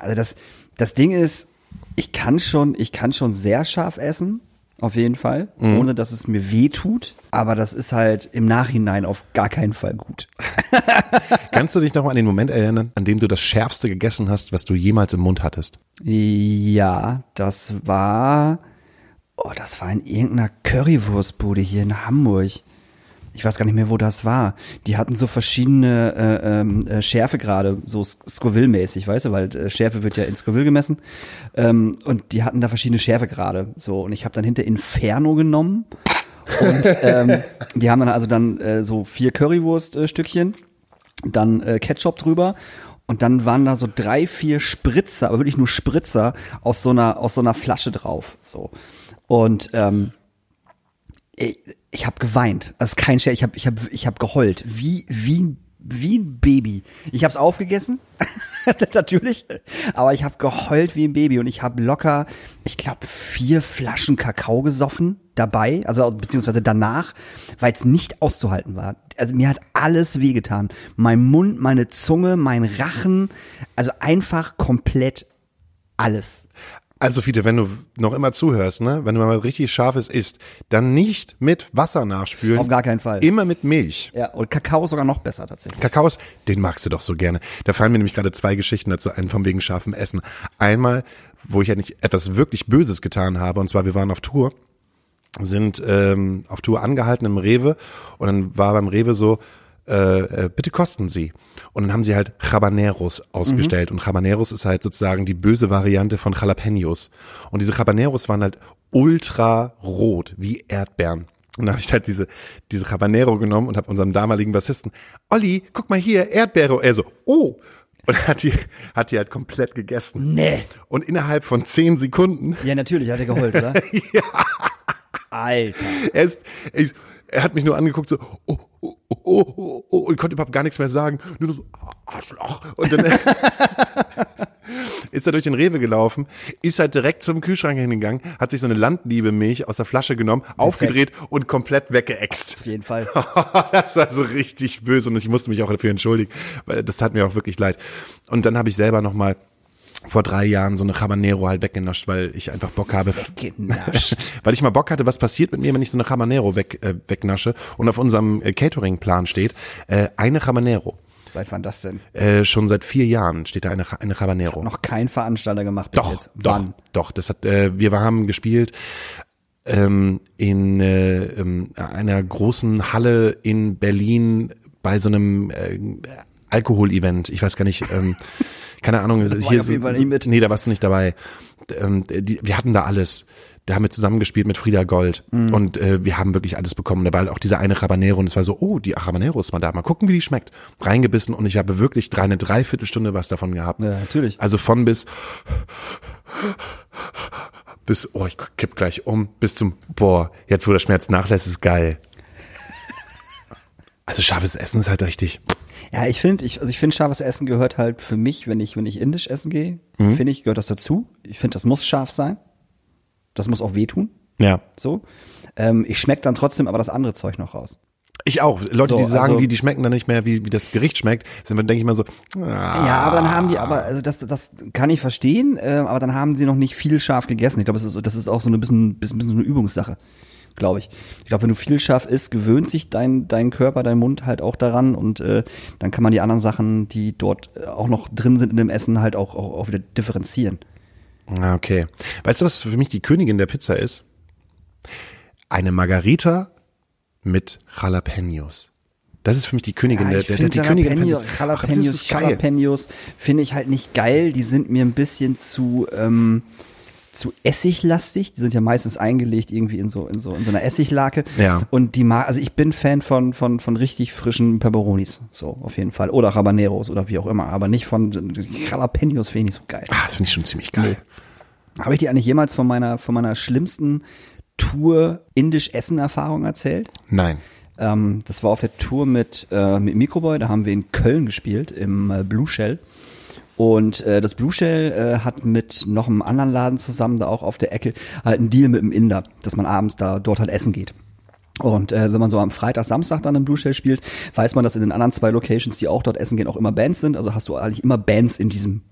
Also das, das Ding ist, ich kann schon, ich kann schon sehr scharf essen, auf jeden Fall, ohne dass es mir weh tut. Aber das ist halt im Nachhinein auf gar keinen Fall gut. Kannst du dich noch mal an den Moment erinnern, an dem du das Schärfste gegessen hast, was du jemals im Mund hattest? Ja, das war, oh, das war in irgendeiner Currywurstbude hier in Hamburg. Ich weiß gar nicht mehr, wo das war. Die hatten so verschiedene äh, ähm, äh, Schärfegrade, so Sc- Scoville-mäßig, weißt du, weil äh, Schärfe wird ja in Scoville gemessen. Ähm, und die hatten da verschiedene Schärfegrade. So, und ich habe dann hinter Inferno genommen. Und ähm, die haben dann also dann äh, so vier Currywurst-Stückchen dann äh, Ketchup drüber und dann waren da so drei, vier Spritzer, aber wirklich nur Spritzer aus so einer aus so einer Flasche drauf, so und ähm, ich, ich habe geweint, also kein Scherz, ich habe ich habe ich habe geheult, wie wie wie ein Baby. Ich habe es aufgegessen, natürlich, aber ich habe geheult wie ein Baby und ich habe locker, ich glaube, vier Flaschen Kakao gesoffen dabei, also beziehungsweise danach, weil es nicht auszuhalten war. Also mir hat alles wehgetan. Mein Mund, meine Zunge, mein Rachen, also einfach komplett alles. Also Fiete, wenn du noch immer zuhörst, ne, wenn du mal richtig scharfes isst, dann nicht mit Wasser nachspülen. Auf gar keinen Fall. Immer mit Milch. Ja, und Kakao ist sogar noch besser tatsächlich. Kakaos, den magst du doch so gerne. Da fallen mir nämlich gerade zwei Geschichten dazu ein, von wegen scharfem Essen. Einmal, wo ich ja nicht etwas wirklich Böses getan habe, und zwar wir waren auf Tour, sind ähm, auf Tour angehalten im Rewe und dann war beim Rewe so, äh, äh, bitte kosten Sie. Und dann haben sie halt Habaneros ausgestellt. Und Habaneros ist halt sozusagen die böse Variante von Jalapenos. Und diese Habaneros waren halt ultra rot, wie Erdbeeren. Und dann habe ich halt diese, diese Habanero genommen und habe unserem damaligen Bassisten, Olli, guck mal hier, Erdbeere. Er so, oh. Und hat die, hat die halt komplett gegessen. Nee. Und innerhalb von zehn Sekunden Ja, natürlich hat er geheult, oder? ja. Alter. er ist, ich, er hat mich nur angeguckt, so, oh, oh, oh, oh, oh, und konnte überhaupt gar nichts mehr sagen. Nur so, Arschloch. Und dann ist er durch den Rewe gelaufen, ist halt direkt zum Kühlschrank hingegangen, hat sich so eine Landliebe-Milch aus der Flasche genommen, aufgedreht und komplett weggeext. Auf jeden Fall. das war so richtig böse und ich musste mich auch dafür entschuldigen, weil das tat mir auch wirklich leid. Und dann habe ich selber noch mal vor drei Jahren so eine Habanero halt weggenascht, weil ich einfach Bock habe. Weil ich mal Bock hatte, was passiert mit mir, wenn ich so eine Habanero weg, äh, wegnasche und auf unserem äh, Catering-Plan steht, äh, eine Habanero. Seit wann das denn? Äh, schon seit vier Jahren steht da eine, eine Habanero. Noch kein Veranstalter gemacht bis Doch, jetzt. doch, Wann? doch. Das hat, äh, wir haben gespielt ähm, in äh, ähm, einer großen Halle in Berlin bei so einem äh, Alkohol-Event. Ich weiß gar nicht, ähm, keine Ahnung. war ich hier auf jeden Fall nicht mit. Nee, da warst du nicht dabei. Ähm, die, wir hatten da alles. Da haben wir zusammengespielt mit Frieda Gold Mhm. und äh, wir haben wirklich alles bekommen. Da war halt auch diese eine Habanero und es war so, oh, die Habanero ist mal da. Mal gucken, wie die schmeckt. Reingebissen und ich habe wirklich drei, eine Dreiviertelstunde was davon gehabt. Ja, natürlich. Also von bis bis, oh, ich kipp gleich um, bis zum, boah, jetzt wo der Schmerz nachlässt, ist geil. Also scharfes Essen ist halt richtig. Ja, ich finde, ich, also ich finde, scharfes Essen gehört halt für mich, wenn ich, wenn ich indisch essen gehe, Mhm. finde ich, gehört das dazu. Ich finde, das muss scharf sein. Das muss auch wehtun. Ja. So. Ähm, ich schmeck dann trotzdem aber das andere Zeug noch raus. Ich auch. Leute, So, die sagen, also- die, die schmecken dann nicht mehr, wie, wie das Gericht schmeckt, sind dann denke ich mal so, ah, Ja, aber dann haben die, aber, also das, das kann ich verstehen, äh, aber dann haben sie noch nicht viel scharf gegessen. Ich glaube, das ist, das ist auch so eine bisschen, bisschen, bisschen so eine Übungssache, glaube ich. Ich glaube, wenn du viel scharf isst, gewöhnt sich dein, dein Körper, dein Mund halt auch daran und äh, dann kann man die anderen Sachen, die dort äh, auch noch drin sind in dem Essen, halt auch, auch, auch wieder differenzieren. Ah, okay. Weißt du, was für mich die Königin der Pizza ist? Eine Margarita mit Jalapenos. Das ist für mich die Königin Ja, der, der, der die Königin Jalapeno, das Jalapenos, geil. Jalapenos finde ich halt nicht geil. Die sind mir ein bisschen zu, ähm, zu essiglastig. Die sind ja meistens eingelegt irgendwie in so, in so, in so einer Essiglake. Ja. Und die mag, also ich bin Fan von, von, von richtig frischen Pepperonis. So, auf jeden Fall. Oder Habaneros oder wie auch immer. Aber nicht von Jalapenos finde ich so geil. Ah, das finde ich schon ziemlich geil. Habe ich dir eigentlich jemals von meiner, von meiner schlimmsten Tour indisch Essen Erfahrung erzählt? Nein. Ähm, das war auf der Tour mit, äh, mit Microboy, da haben wir in Köln gespielt, im äh, Blue Shell. Und äh, das Blue Shell äh, hat mit noch einem anderen Laden zusammen, da auch auf der Ecke, halt einen Deal mit dem Inder, dass man abends da dort halt essen geht. Und äh, wenn man so am Freitag, Samstag dann im Blue Shell spielt, weiß man, dass in den anderen zwei Locations, die auch dort essen gehen, auch immer Bands sind. Also hast du eigentlich immer Bands in diesem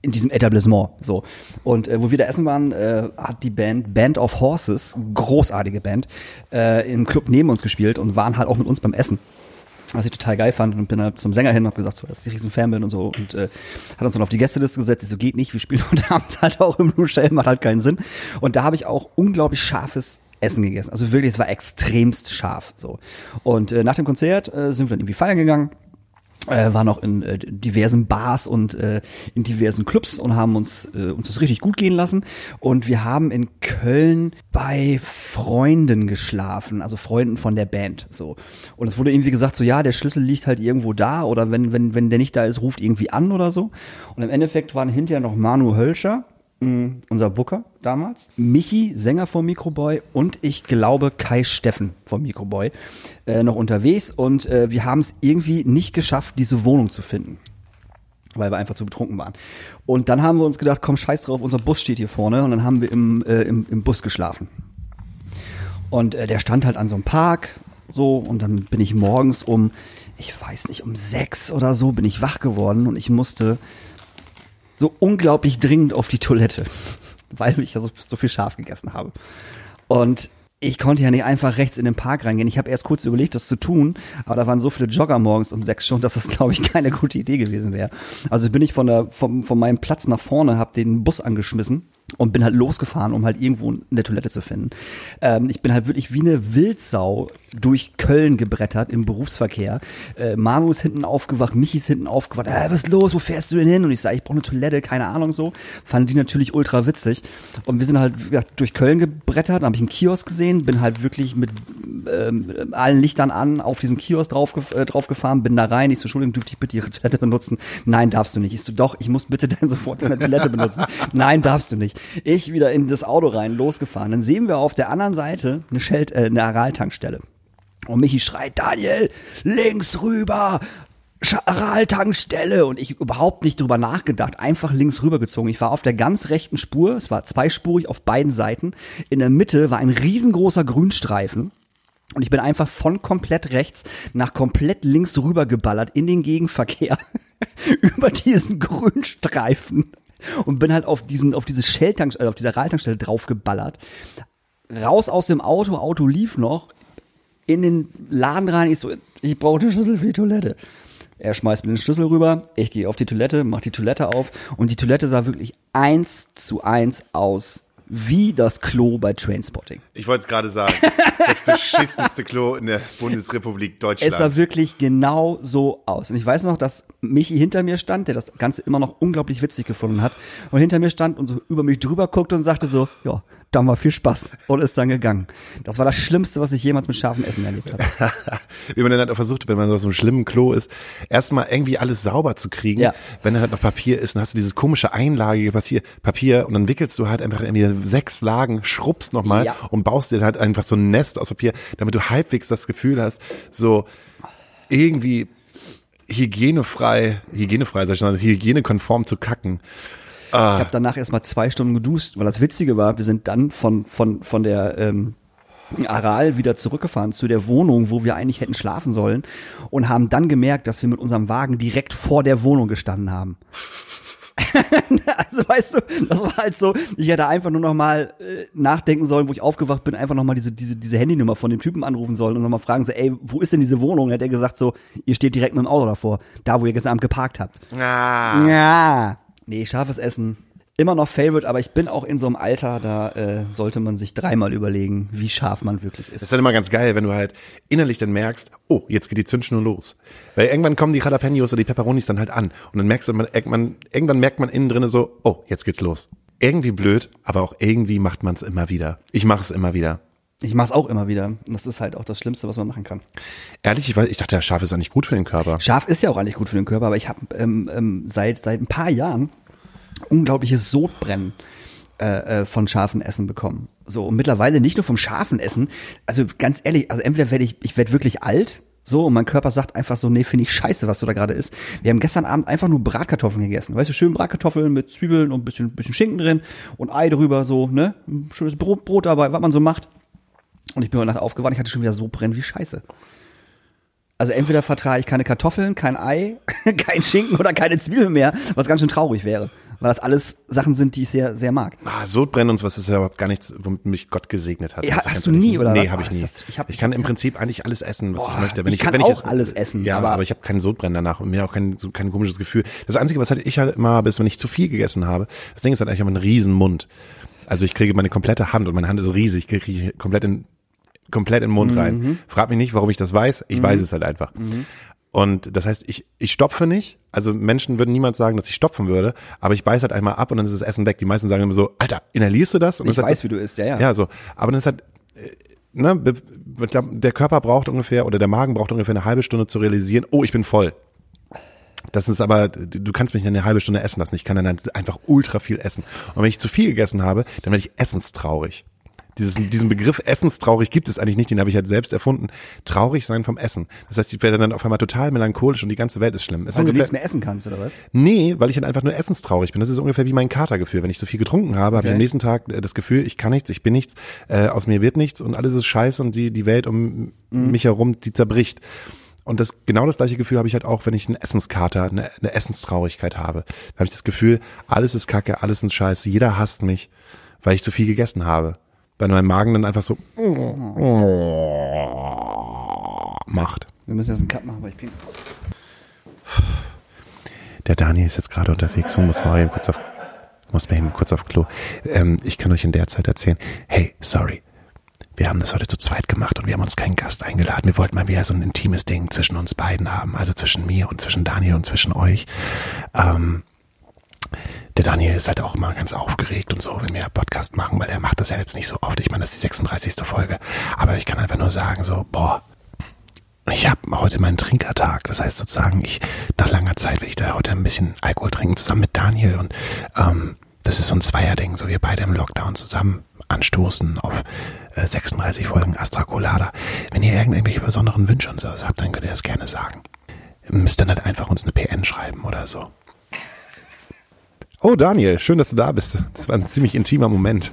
in diesem Etablissement so und äh, wo wir da essen waren äh, hat die Band Band of Horses großartige Band äh, im Club neben uns gespielt und waren halt auch mit uns beim Essen was ich total geil fand und bin halt zum Sänger hin und hab gesagt, so, dass ich riesen Fan bin und so und äh, hat uns dann auf die Gästeliste gesetzt, ich so, geht nicht, wir spielen heute Abend halt auch im Shell, macht halt keinen Sinn. Und da habe ich auch unglaublich scharfes Essen gegessen, also wirklich, es war extremst scharf so. Und äh, nach dem Konzert äh, sind wir dann irgendwie feiern gegangen äh, waren auch in äh, diversen Bars und äh, in diversen Clubs und haben uns äh, uns das richtig gut gehen lassen. Und wir haben in Köln bei Freunden geschlafen, also Freunden von der Band so. Und es wurde irgendwie gesagt so ja, der Schlüssel liegt halt irgendwo da oder wenn wenn wenn der nicht da ist, ruft irgendwie an oder so. Und im Endeffekt waren hinterher noch Manu Hölscher mh, unser Booker damals, Michi, Sänger vom Microboy und ich glaube Kai Steffen vom Microboy äh, noch unterwegs und äh, wir haben es irgendwie nicht geschafft, diese Wohnung zu finden. Weil wir einfach zu betrunken waren. Und dann haben wir uns gedacht, komm, scheiß drauf, unser Bus steht hier vorne. Und dann haben wir im, äh, im, im Bus geschlafen. Und äh, der stand halt an so einem Park, so, und dann bin ich morgens um, ich weiß nicht, um sechs oder so bin ich wach geworden und ich musste so unglaublich dringend auf die Toilette, weil ich ja so, so viel Schaf gegessen habe. Und ich konnte ja nicht einfach rechts in den Park reingehen. Ich habe erst kurz überlegt, das zu tun, aber da waren so viele Jogger morgens um sechs schon, dass das, glaube ich, keine gute Idee gewesen wäre. Also bin ich von, der, vom, von meinem Platz nach vorne, habe den Bus angeschmissen und bin halt losgefahren, um halt irgendwo eine Toilette zu finden. Ähm, ich bin halt wirklich wie eine Wildsau durch Köln gebrettert im Berufsverkehr. Äh, Manu ist hinten aufgewacht, Michi ist hinten aufgewacht. Äh, was ist los? Wo fährst du denn hin? Und ich sage, ich brauche eine Toilette, keine Ahnung so. Fanden die natürlich ultra witzig. Und wir sind halt wie gesagt, durch Köln gebrettert, dann habe ich einen Kiosk gesehen, bin halt wirklich mit ähm, allen Lichtern an auf diesen Kiosk drauf, äh, drauf gefahren, bin da rein. Ich so, Entschuldigung, dürfte ich bitte Ihre Toilette benutzen? Nein, darfst du nicht. Ich so, doch, ich muss bitte dann sofort deine Toilette benutzen. Nein, darfst du nicht. Ich wieder in das Auto rein, losgefahren. Dann sehen wir auf der anderen Seite eine, Shell, äh, eine Araltankstelle. Und Michi schreit, Daniel, links rüber, Araltankstelle und ich überhaupt nicht drüber nachgedacht, einfach links rübergezogen. Ich war auf der ganz rechten Spur, es war zweispurig auf beiden Seiten. In der Mitte war ein riesengroßer Grünstreifen und ich bin einfach von komplett rechts nach komplett links rübergeballert in den Gegenverkehr über diesen Grünstreifen und bin halt auf diesen auf diese Shell-Tankstelle, äh, auf dieser Araltankstelle draufgeballert. Raus aus dem Auto, Auto lief noch, in den Laden rein. Ich so, ich brauche den Schlüssel für die Toilette. Er schmeißt mir den Schlüssel rüber. Ich gehe auf die Toilette, mach die Toilette auf und die Toilette sah wirklich eins zu eins aus wie das Klo bei Trainspotting. Ich wollte es gerade sagen. Das beschissenste Klo in der Bundesrepublik Deutschland. Es sah wirklich genau so aus. Und ich weiß noch, dass Michi hinter mir stand, der das Ganze immer noch unglaublich witzig gefunden hat. Und hinter mir stand und so über mich drüber guckte und sagte so, ja, dann war viel Spaß. Und ist dann gegangen. Das war das Schlimmste, was ich jemals mit scharfem Essen erlebt habe. Wie man dann halt auch versucht, wenn man auf so einem schlimmen Klo ist, erstmal irgendwie alles sauber zu kriegen. Ja. Wenn dann halt noch Papier ist, dann hast du dieses komische einlagige Papier, Papier und dann wickelst du halt einfach irgendwie sechs Lagen, schrubbst nochmal Ja. und baust dir halt einfach so ein Nest aus Papier, damit du halbwegs das Gefühl hast, so irgendwie hygienefrei, hygienefrei, sag ich mal, hygienekonform zu kacken. Ich habe danach erstmal zwei Stunden geduscht, weil das Witzige war, wir sind dann von, von, von der ähm, Aral wieder zurückgefahren zu der Wohnung, wo wir eigentlich hätten schlafen sollen und haben dann gemerkt, dass wir mit unserem Wagen direkt vor der Wohnung gestanden haben. also weißt du, das war halt so, ich hätte einfach nur noch mal äh, nachdenken sollen, wo ich aufgewacht bin, einfach noch mal diese, diese, diese Handynummer von dem Typen anrufen sollen und noch mal fragen so, ey, wo ist denn diese Wohnung? Hat er gesagt so, ihr steht direkt mit dem Auto davor, da wo ihr gestern Abend geparkt habt. Ah. Ja. Nee, scharfes Essen. Immer noch Favorite, aber ich bin auch in so einem Alter, da äh, sollte man sich dreimal überlegen, wie scharf man wirklich Das ist. ist dann immer ganz geil, wenn du halt innerlich dann merkst, oh, jetzt geht die Zündschnur los. Weil irgendwann kommen die Jalapenos oder die Pepperonis dann halt an. Und dann merkst du, man, irgendwann, irgendwann merkt man innen drinne so, oh, jetzt geht's los. Irgendwie blöd, aber auch irgendwie macht man es immer wieder. Ich mache es immer wieder. Ich mach's auch immer wieder. Und das ist halt auch das Schlimmste, was man machen kann. Ehrlich, ich, weiß, ich dachte, ja, scharf ist eigentlich gut für den Körper. Scharf ist ja auch eigentlich gut für den Körper, aber ich habe ähm, ähm, seit seit ein paar Jahren unglaubliches Sodbrennen äh, äh, von scharfen Essen bekommen. So, und mittlerweile nicht nur vom scharfen Essen. Also ganz ehrlich, also entweder werde ich, ich werde wirklich alt, so, und mein Körper sagt einfach so, nee, finde ich scheiße, was du da gerade isst. Wir haben gestern Abend einfach nur Bratkartoffeln gegessen. Weißt du, schön Bratkartoffeln mit Zwiebeln und bisschen, bisschen Schinken drin und Ei drüber, so, ne? Schönes Brot, Brot dabei, was man so macht. Und ich bin heute Nacht aufgewacht, ich hatte schon wieder so brennen wie scheiße. Also entweder vertrage ich keine Kartoffeln, kein Ei, kein Schinken oder keine Zwiebeln mehr, was ganz schön traurig wäre. Weil das alles Sachen sind, die ich sehr, sehr mag. Ah, Sodbrennen und sowas ist ja überhaupt gar nichts, womit mich Gott gesegnet hat. Ja, ich hast du nie, oder Nee, habe ich nie. das- ich hab- ich kann im Prinzip eigentlich alles essen, was ich Boah, möchte. Wenn ich ich, kann wenn ich auch es- alles essen, Ja, aber- aber, ich habe keinen Sodbrennen danach und mir auch kein, so kein komisches Gefühl. Das Einzige, was halt ich halt immer habe, ist, wenn ich zu viel gegessen habe, das Ding ist halt eigentlich immer einen riesen Mund. Also ich kriege meine komplette Hand und meine Hand ist riesig, kriege ich komplett in, komplett in den Mund Mhm. rein. Frag mich nicht, warum ich das weiß. Ich weiß es halt einfach. Und das heißt, ich, ich stopfe nicht. Also Menschen würden niemals sagen, dass ich stopfen würde, aber ich beiß halt einmal ab und dann ist das Essen weg. Die meisten sagen immer so, Alter, inhalierst du das? Und Ich das ist halt weiß, wie du isst, ja, ja. Ja, so. Aber dann ist halt, äh, ne, der Körper braucht ungefähr oder der Magen braucht ungefähr eine halbe Stunde zu realisieren, oh, ich bin voll. Das ist aber, du kannst mich eine halbe Stunde essen lassen. Ich kann dann halt einfach ultra viel essen. Und wenn ich zu viel gegessen habe, dann werde ich essenstraurig. Dieses, diesen Begriff essenstraurig gibt es eigentlich nicht, den habe ich halt selbst erfunden. Traurig sein vom Essen. Das heißt, ich werde dann auf einmal total melancholisch und die ganze Welt ist schlimm. Es ist Weil du ungefähr- nichts mehr essen kannst, oder was? Nee, weil ich dann einfach nur essenstraurig bin. Das ist ungefähr wie mein Katergefühl. Wenn ich zu viel getrunken habe, habe ich Okay. am nächsten Tag äh, das Gefühl, ich kann nichts, ich bin nichts, äh, aus mir wird nichts und alles ist scheiße und die, die Welt um Mhm. mich herum, die zerbricht. Und das genau das gleiche Gefühl habe ich halt auch, wenn ich einen Essenskater, eine, eine Essenstraurigkeit habe. Da habe ich das Gefühl, alles ist Kacke, alles ist Scheiße, jeder hasst mich, weil ich zu viel gegessen habe. Weil mein Magen dann einfach so macht. Wir müssen jetzt einen Cut machen, weil ich pinkel muss. Der Daniel ist jetzt gerade unterwegs und muss mal eben kurz auf, muss mal eben kurz auf Klo. Ähm, ich kann euch in der Zeit erzählen, hey, sorry. Wir haben das heute zu zweit gemacht und wir haben uns keinen Gast eingeladen. Wir wollten mal wieder so ein intimes Ding zwischen uns beiden haben, also zwischen mir und zwischen Daniel und zwischen euch. Ähm, der Daniel ist halt auch immer ganz aufgeregt und so, wenn wir Podcast machen, weil er macht das ja jetzt nicht so oft. Ich meine, das ist die 36. Folge. Aber ich kann einfach nur sagen, so, boah, ich habe heute meinen Trinkertag. Das heißt sozusagen, ich nach langer Zeit will ich da heute ein bisschen Alkohol trinken, zusammen mit Daniel. Und ähm, das ist so ein Zweierding, so wir beide im Lockdown zusammen anstoßen auf äh, 36 Folgen Astra Colada. Wenn ihr irgendwelche besonderen Wünsche und sowas habt, dann könnt ihr das gerne sagen. Ihr müsst dann halt einfach uns eine PN schreiben oder so. Oh Daniel, schön, dass du da bist. Das war ein ziemlich intimer Moment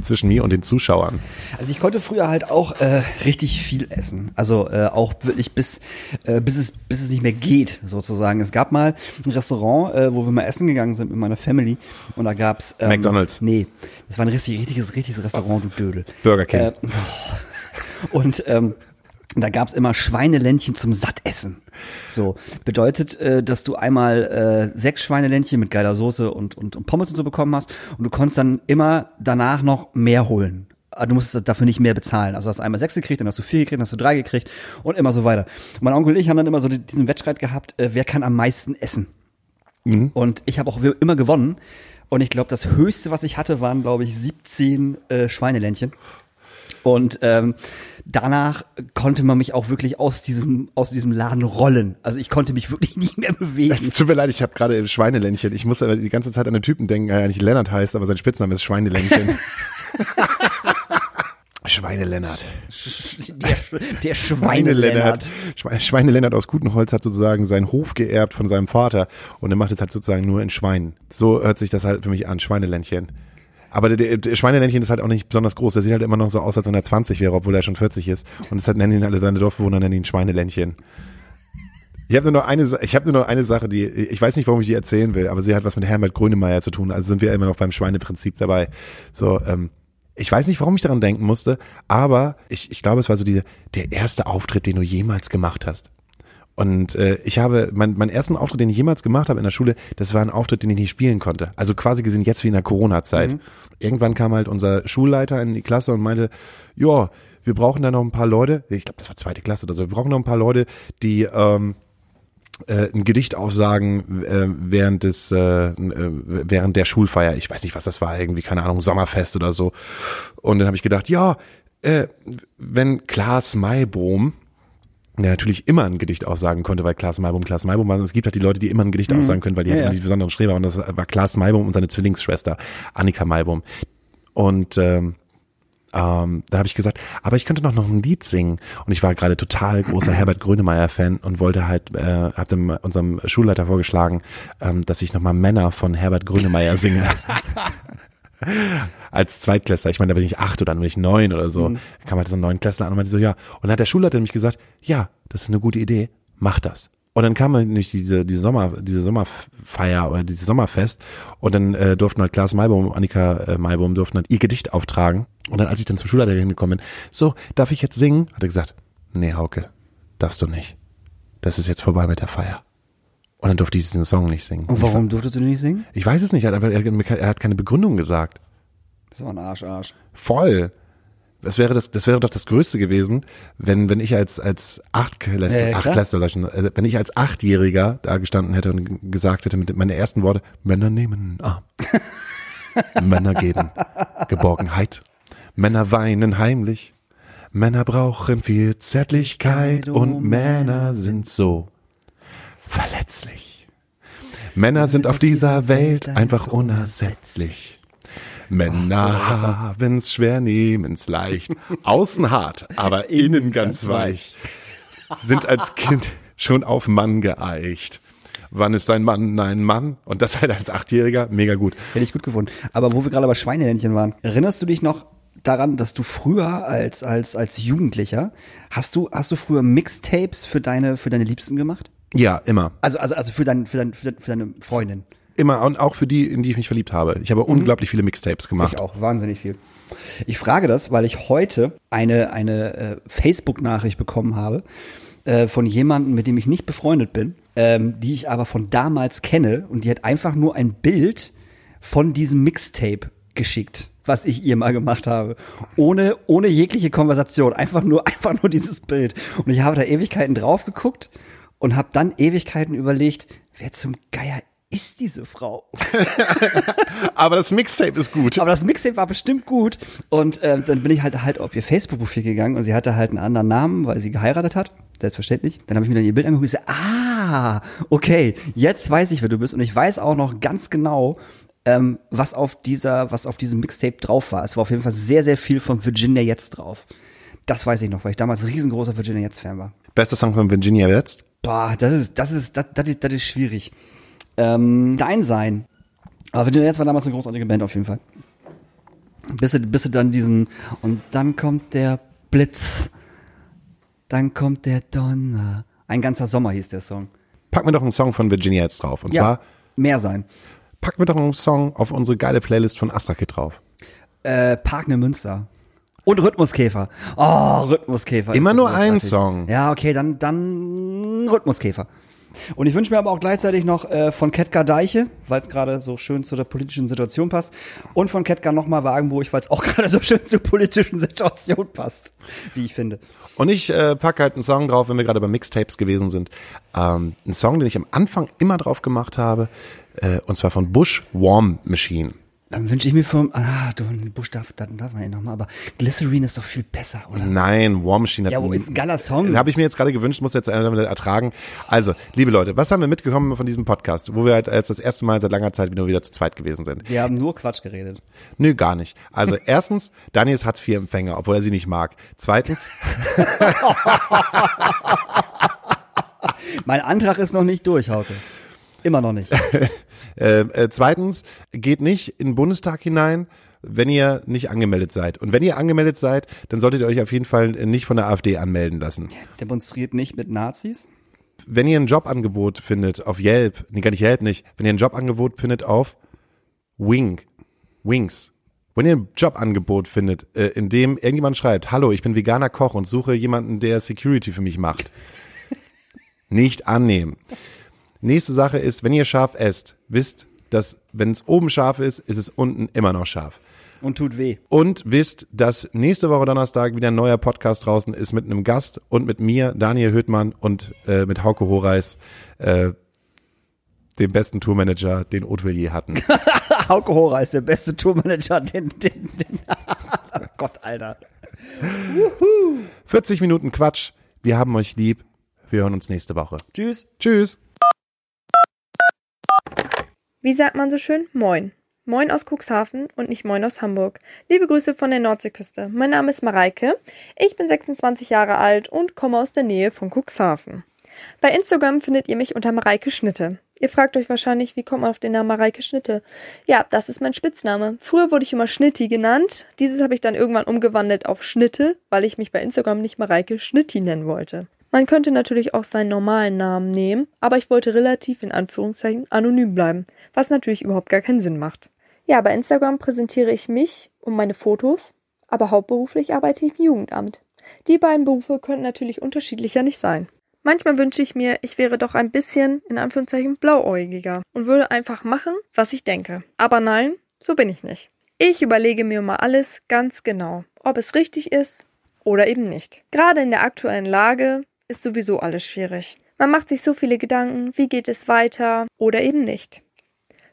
zwischen mir und den Zuschauern. Also ich konnte früher halt auch äh, richtig viel essen. Also äh, auch wirklich bis, äh, bis, es, bis es nicht mehr geht, sozusagen. Es gab mal ein Restaurant, äh, wo wir mal essen gegangen sind mit meiner Family. Und da gab's ähm, McDonald's. Nee, das war ein richtig, richtiges, richtiges Restaurant, du Dödel. Burger King. Äh, und ähm, da gab's immer Schweineländchen zum Sattessen. So, bedeutet, äh, dass du einmal äh, sechs Schweineländchen mit geiler Soße und, und, und Pommes und so bekommen hast und du konntest dann immer danach noch mehr holen. Aber Du musstest dafür nicht mehr bezahlen. Also hast du einmal sechs gekriegt, dann hast du vier gekriegt, dann hast du drei gekriegt und immer so weiter. Und mein Onkel und ich haben dann immer so die- diesen Wettstreit gehabt, äh, wer kann am meisten essen. Und ich habe auch immer gewonnen. Und ich glaube, das Höchste, was ich hatte, waren, glaube ich, 17 äh, Schweineländchen. Und ähm, danach konnte man mich auch wirklich aus diesem, aus diesem Laden rollen. Also ich konnte mich wirklich nicht mehr bewegen. Es tut mir leid, ich habe gerade im Schweineländchen. Ich muss aber die ganze Zeit an einen Typen denken, der ja nicht Lennart heißt, aber sein Spitzname ist Schweineländchen. Schweinelennart. Der, der Schweinelennart. Schwe- Schweinelennart aus Gutenholz hat sozusagen seinen Hof geerbt von seinem Vater und er macht es halt sozusagen nur in Schweinen. So hört sich das halt für mich an, Schweineländchen. Aber der, der, Schweineländchen ist halt auch nicht besonders groß. Der sieht halt immer noch so aus, als wenn er 20 wäre, obwohl er schon 40 ist. Und deshalb nennen ihn alle seine Dorfbewohner nennen ihn Schweineländchen. Ich habe nur noch eine, ich habe nur noch eine Sache, die ich weiß nicht, warum ich die erzählen will, aber sie hat was mit Herbert Grönemeyer zu tun. Also sind wir immer noch beim Schweineprinzip dabei. So, ähm, ich weiß nicht, warum ich daran denken musste, aber ich, ich glaube, es war so die, der erste Auftritt, den du jemals gemacht hast. Und äh, ich habe, mein, mein ersten Auftritt, den ich jemals gemacht habe in der Schule, das war ein Auftritt, den ich nicht spielen konnte. Also quasi gesehen jetzt wie in der Corona-Zeit. Irgendwann kam halt unser Schulleiter in die Klasse und meinte, ja, wir brauchen da noch ein paar Leute, ich glaube, das war zweite Klasse oder so, wir brauchen noch ein paar Leute, die ähm, äh, ein Gedicht aufsagen äh, während des äh, äh, während der Schulfeier. Ich weiß nicht, was das war, irgendwie keine Ahnung, Sommerfest oder so. Und dann habe ich gedacht, ja, äh, wenn Klaas Maibohm der natürlich immer ein Gedicht aussagen konnte, weil Klaas Maibohm Klaas Maibohm war. Es gibt halt die Leute, die immer ein Gedicht aussagen können, weil die Ja, halt ja. immer die besonderen Streber. Und das war Klaas Maibohm und seine Zwillingsschwester Annika Maibohm. Und ähm, ähm, da habe ich gesagt, aber ich könnte noch, noch ein Lied singen. Und ich war gerade total großer Herbert Grönemeyer-Fan und wollte halt, äh, hatte unserem Schulleiter vorgeschlagen, ähm, dass ich nochmal Männer von Herbert Grönemeyer singe. Als Zweitklässler, ich meine, da bin ich acht oder dann bin ich neun oder so, mhm. kam halt so ein Neunklässler an und meinte so, ja. Und dann hat der Schulleiter nämlich gesagt, ja, das ist eine gute Idee, mach das. Und dann kam nämlich diese, diese Sommer, diese Sommerfeier oder dieses Sommerfest und dann äh, durften halt Klaas Maibaum, Annika äh, Maibaum durften halt ihr Gedicht auftragen. Und dann, als ich dann zum Schulleiter hingekommen bin, so, darf ich jetzt singen? Hat er gesagt, nee, Hauke, darfst du nicht. Das ist jetzt vorbei mit der Feier. Und dann durfte ich diesen Song nicht singen. Und warum durftest du nicht singen? Ich weiß es nicht, er hat, einfach, er hat keine Begründung gesagt. Das war ein Arsch, Arsch. Voll das wäre das, das wäre doch das Größte gewesen, wenn, wenn ich als, als Achtklässler, ja, Achtklässler, also wenn ich als Achtjähriger da gestanden hätte und gesagt hätte mit meinen ersten Worte, Männer nehmen Arm. Männer geben Geborgenheit. Männer weinen heimlich. Männer brauchen viel Zärtlichkeit und Männer sind so verletzlich. Männer sind auf dieser Welt einfach unersetzlich. Männer haben's schwer, nehmen's leicht. Außen hart, aber innen ganz weich. Sind als Kind schon auf Mann geeicht. Wann ist ein Mann ein Mann? Und das halt als Achtjähriger, mega gut. Hätte ich gut gefunden. Aber wo wir gerade bei Schweinehändchen waren, erinnerst du dich noch daran, dass du früher als, als, als Jugendlicher, hast du, hast du früher Mixtapes für deine, für deine Liebsten gemacht? Ja, immer. Also, also, also für, dein, für, dein, für deine Freundin? Immer und auch für die, in die ich mich verliebt habe. Ich habe mhm. unglaublich viele Mixtapes gemacht. Ich auch, wahnsinnig viel. Ich frage das, weil ich heute eine, eine äh, Facebook-Nachricht bekommen habe äh, von jemandem, mit dem ich nicht befreundet bin, ähm, die ich aber von damals kenne und die hat einfach nur ein Bild von diesem Mixtape geschickt, was ich ihr mal gemacht habe. Ohne, ohne jegliche Konversation. Einfach nur, einfach nur dieses Bild. Und ich habe da Ewigkeiten drauf geguckt und habe dann Ewigkeiten überlegt, wer zum Geier ist diese Frau? Aber das Mixtape ist gut. Aber das Mixtape war bestimmt gut. Und äh, dann bin ich halt halt auf ihr Facebook-Profil gegangen und sie hatte halt einen anderen Namen, weil sie geheiratet hat. Selbstverständlich. Dann habe ich mir dann ihr Bild angeguckt und gesagt, ah, okay, jetzt weiß ich, wer du bist. Und ich weiß auch noch ganz genau, ähm, was auf dieser, was auf diesem Mixtape drauf war. Es war auf jeden Fall sehr, sehr viel von Virginia jetzt drauf. Das weiß ich noch, weil ich damals riesengroßer Virginia jetzt Fan war. Bester Song von Virginia jetzt? Boah, das ist, das ist, das, das, ist, das ist schwierig ähm, dein Sein. Aber Virginia Jetzt war damals eine großartige Band auf jeden Fall. Bis du, bis du dann diesen, und dann kommt der Blitz, dann kommt der Donner. Ein ganzer Sommer hieß der Song. Pack mir doch einen Song von Virginia jetzt drauf. Und ja, zwar. Mehr sein. Pack mir doch einen Song auf unsere geile Playlist von Astrakid drauf. Äh, Park ne Münster. Und Rhythmuskäfer. Oh, Rhythmuskäfer. Immer nur ein Song. Ja, okay, dann, dann Rhythmuskäfer. Und ich wünsche mir aber auch gleichzeitig noch äh, von Ketka Deiche, weil es gerade so schön zu der politischen Situation passt. Und von Ketka nochmal Wagenburg, weil es auch gerade so schön zur politischen Situation passt, wie ich finde. Und ich äh, packe halt einen Song drauf, wenn wir gerade bei Mixtapes gewesen sind. Ähm, ein Song, den ich am Anfang immer drauf gemacht habe, äh, und zwar von Bush Warm Machine. Dann wünsche ich mir vom, ah, du, Busch darf, darf man ja nochmal, aber Glycerine ist doch viel besser, oder? Nein, War Machine hat Ja, ist ein geiler Song? Habe ich mir jetzt gerade gewünscht, muss jetzt einer ertragen. Also, liebe Leute, was haben wir mitgekommen von diesem Podcast, wo wir halt jetzt das erste Mal seit langer Zeit wieder, wieder zu zweit gewesen sind? Wir haben nur Quatsch geredet. Nö, gar nicht. Also, erstens, Daniel ist Hartz-IV-Empfänger, obwohl er sie nicht mag. Zweitens. mein Antrag ist noch nicht durch, Hauke. Immer noch nicht. äh, äh, zweitens, geht nicht in den Bundestag hinein, wenn ihr nicht angemeldet seid. Und wenn ihr angemeldet seid, dann solltet ihr euch auf jeden Fall nicht von der AfD anmelden lassen. Demonstriert nicht mit Nazis? Wenn ihr ein Jobangebot findet auf Yelp, nee, gar nicht Yelp nicht, wenn ihr ein Jobangebot findet auf Wing, Wings, wenn ihr ein Jobangebot findet, äh, in dem irgendjemand schreibt, hallo, ich bin veganer Koch und suche jemanden, der Security für mich macht, nicht annehmen. Nächste Sache ist, wenn ihr scharf esst, wisst, dass wenn es oben scharf ist, ist es unten immer noch scharf. Und tut weh. Und wisst, dass nächste Woche Donnerstag wieder ein neuer Podcast draußen ist mit einem Gast und mit mir, Daniel Höhtmann und äh, mit Hauke Horeis, äh, dem besten Tourmanager, den Hautelier hatten. Hauke Horeis, der beste Tourmanager, den, den, den oh Gott, Alter. 40 Minuten Quatsch. Wir haben euch lieb. Wir hören uns nächste Woche. Tschüss. Tschüss. Wie sagt man so schön? Moin. Moin aus Cuxhaven und nicht Moin aus Hamburg. Liebe Grüße von der Nordseeküste. Mein Name ist Mareike. Ich bin 26 Jahre alt und komme aus der Nähe von Cuxhaven. Bei Instagram findet ihr mich unter Mareike Schnitte. Ihr fragt euch wahrscheinlich, wie kommt man auf den Namen Mareike Schnitte? Ja, das ist mein Spitzname. Früher wurde ich immer Schnitti genannt. Dieses habe ich dann irgendwann umgewandelt auf Schnitte, weil ich mich bei Instagram nicht Mareike Schnitti nennen wollte. Man könnte natürlich auch seinen normalen Namen nehmen, aber ich wollte relativ in Anführungszeichen anonym bleiben, was natürlich überhaupt gar keinen Sinn macht. Ja, bei Instagram präsentiere ich mich und meine Fotos, aber hauptberuflich arbeite ich im Jugendamt. Die beiden Berufe könnten natürlich unterschiedlicher nicht sein. Manchmal wünsche ich mir, ich wäre doch ein bisschen, in Anführungszeichen, blauäugiger und würde einfach machen, was ich denke. Aber nein, so bin ich nicht. Ich überlege mir mal alles ganz genau, ob es richtig ist oder eben nicht. Gerade in der aktuellen Lage ist sowieso alles schwierig. Man macht sich so viele Gedanken, wie geht es weiter oder eben nicht.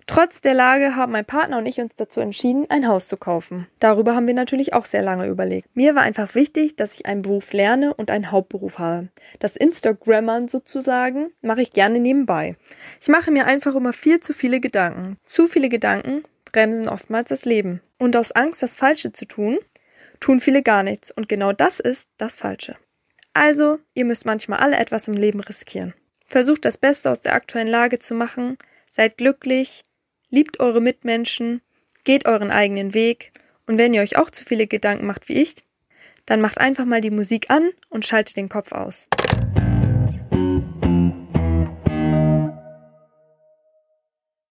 Trotz der Lage haben mein Partner und ich uns dazu entschieden, ein Haus zu kaufen. Darüber haben wir natürlich auch sehr lange überlegt. Mir war einfach wichtig, dass ich einen Beruf lerne und einen Hauptberuf habe. Das Instagrammern sozusagen mache ich gerne nebenbei. Ich mache mir einfach immer viel zu viele Gedanken. Zu viele Gedanken bremsen oftmals das Leben. Und aus Angst, das Falsche zu tun, tun viele gar nichts. Und genau das ist das Falsche. Also, ihr müsst manchmal alle etwas im Leben riskieren. Versucht das Beste aus der aktuellen Lage zu machen, seid glücklich, liebt eure Mitmenschen, geht euren eigenen Weg und wenn ihr euch auch zu viele Gedanken macht wie ich, dann macht einfach mal die Musik an und schaltet den Kopf aus.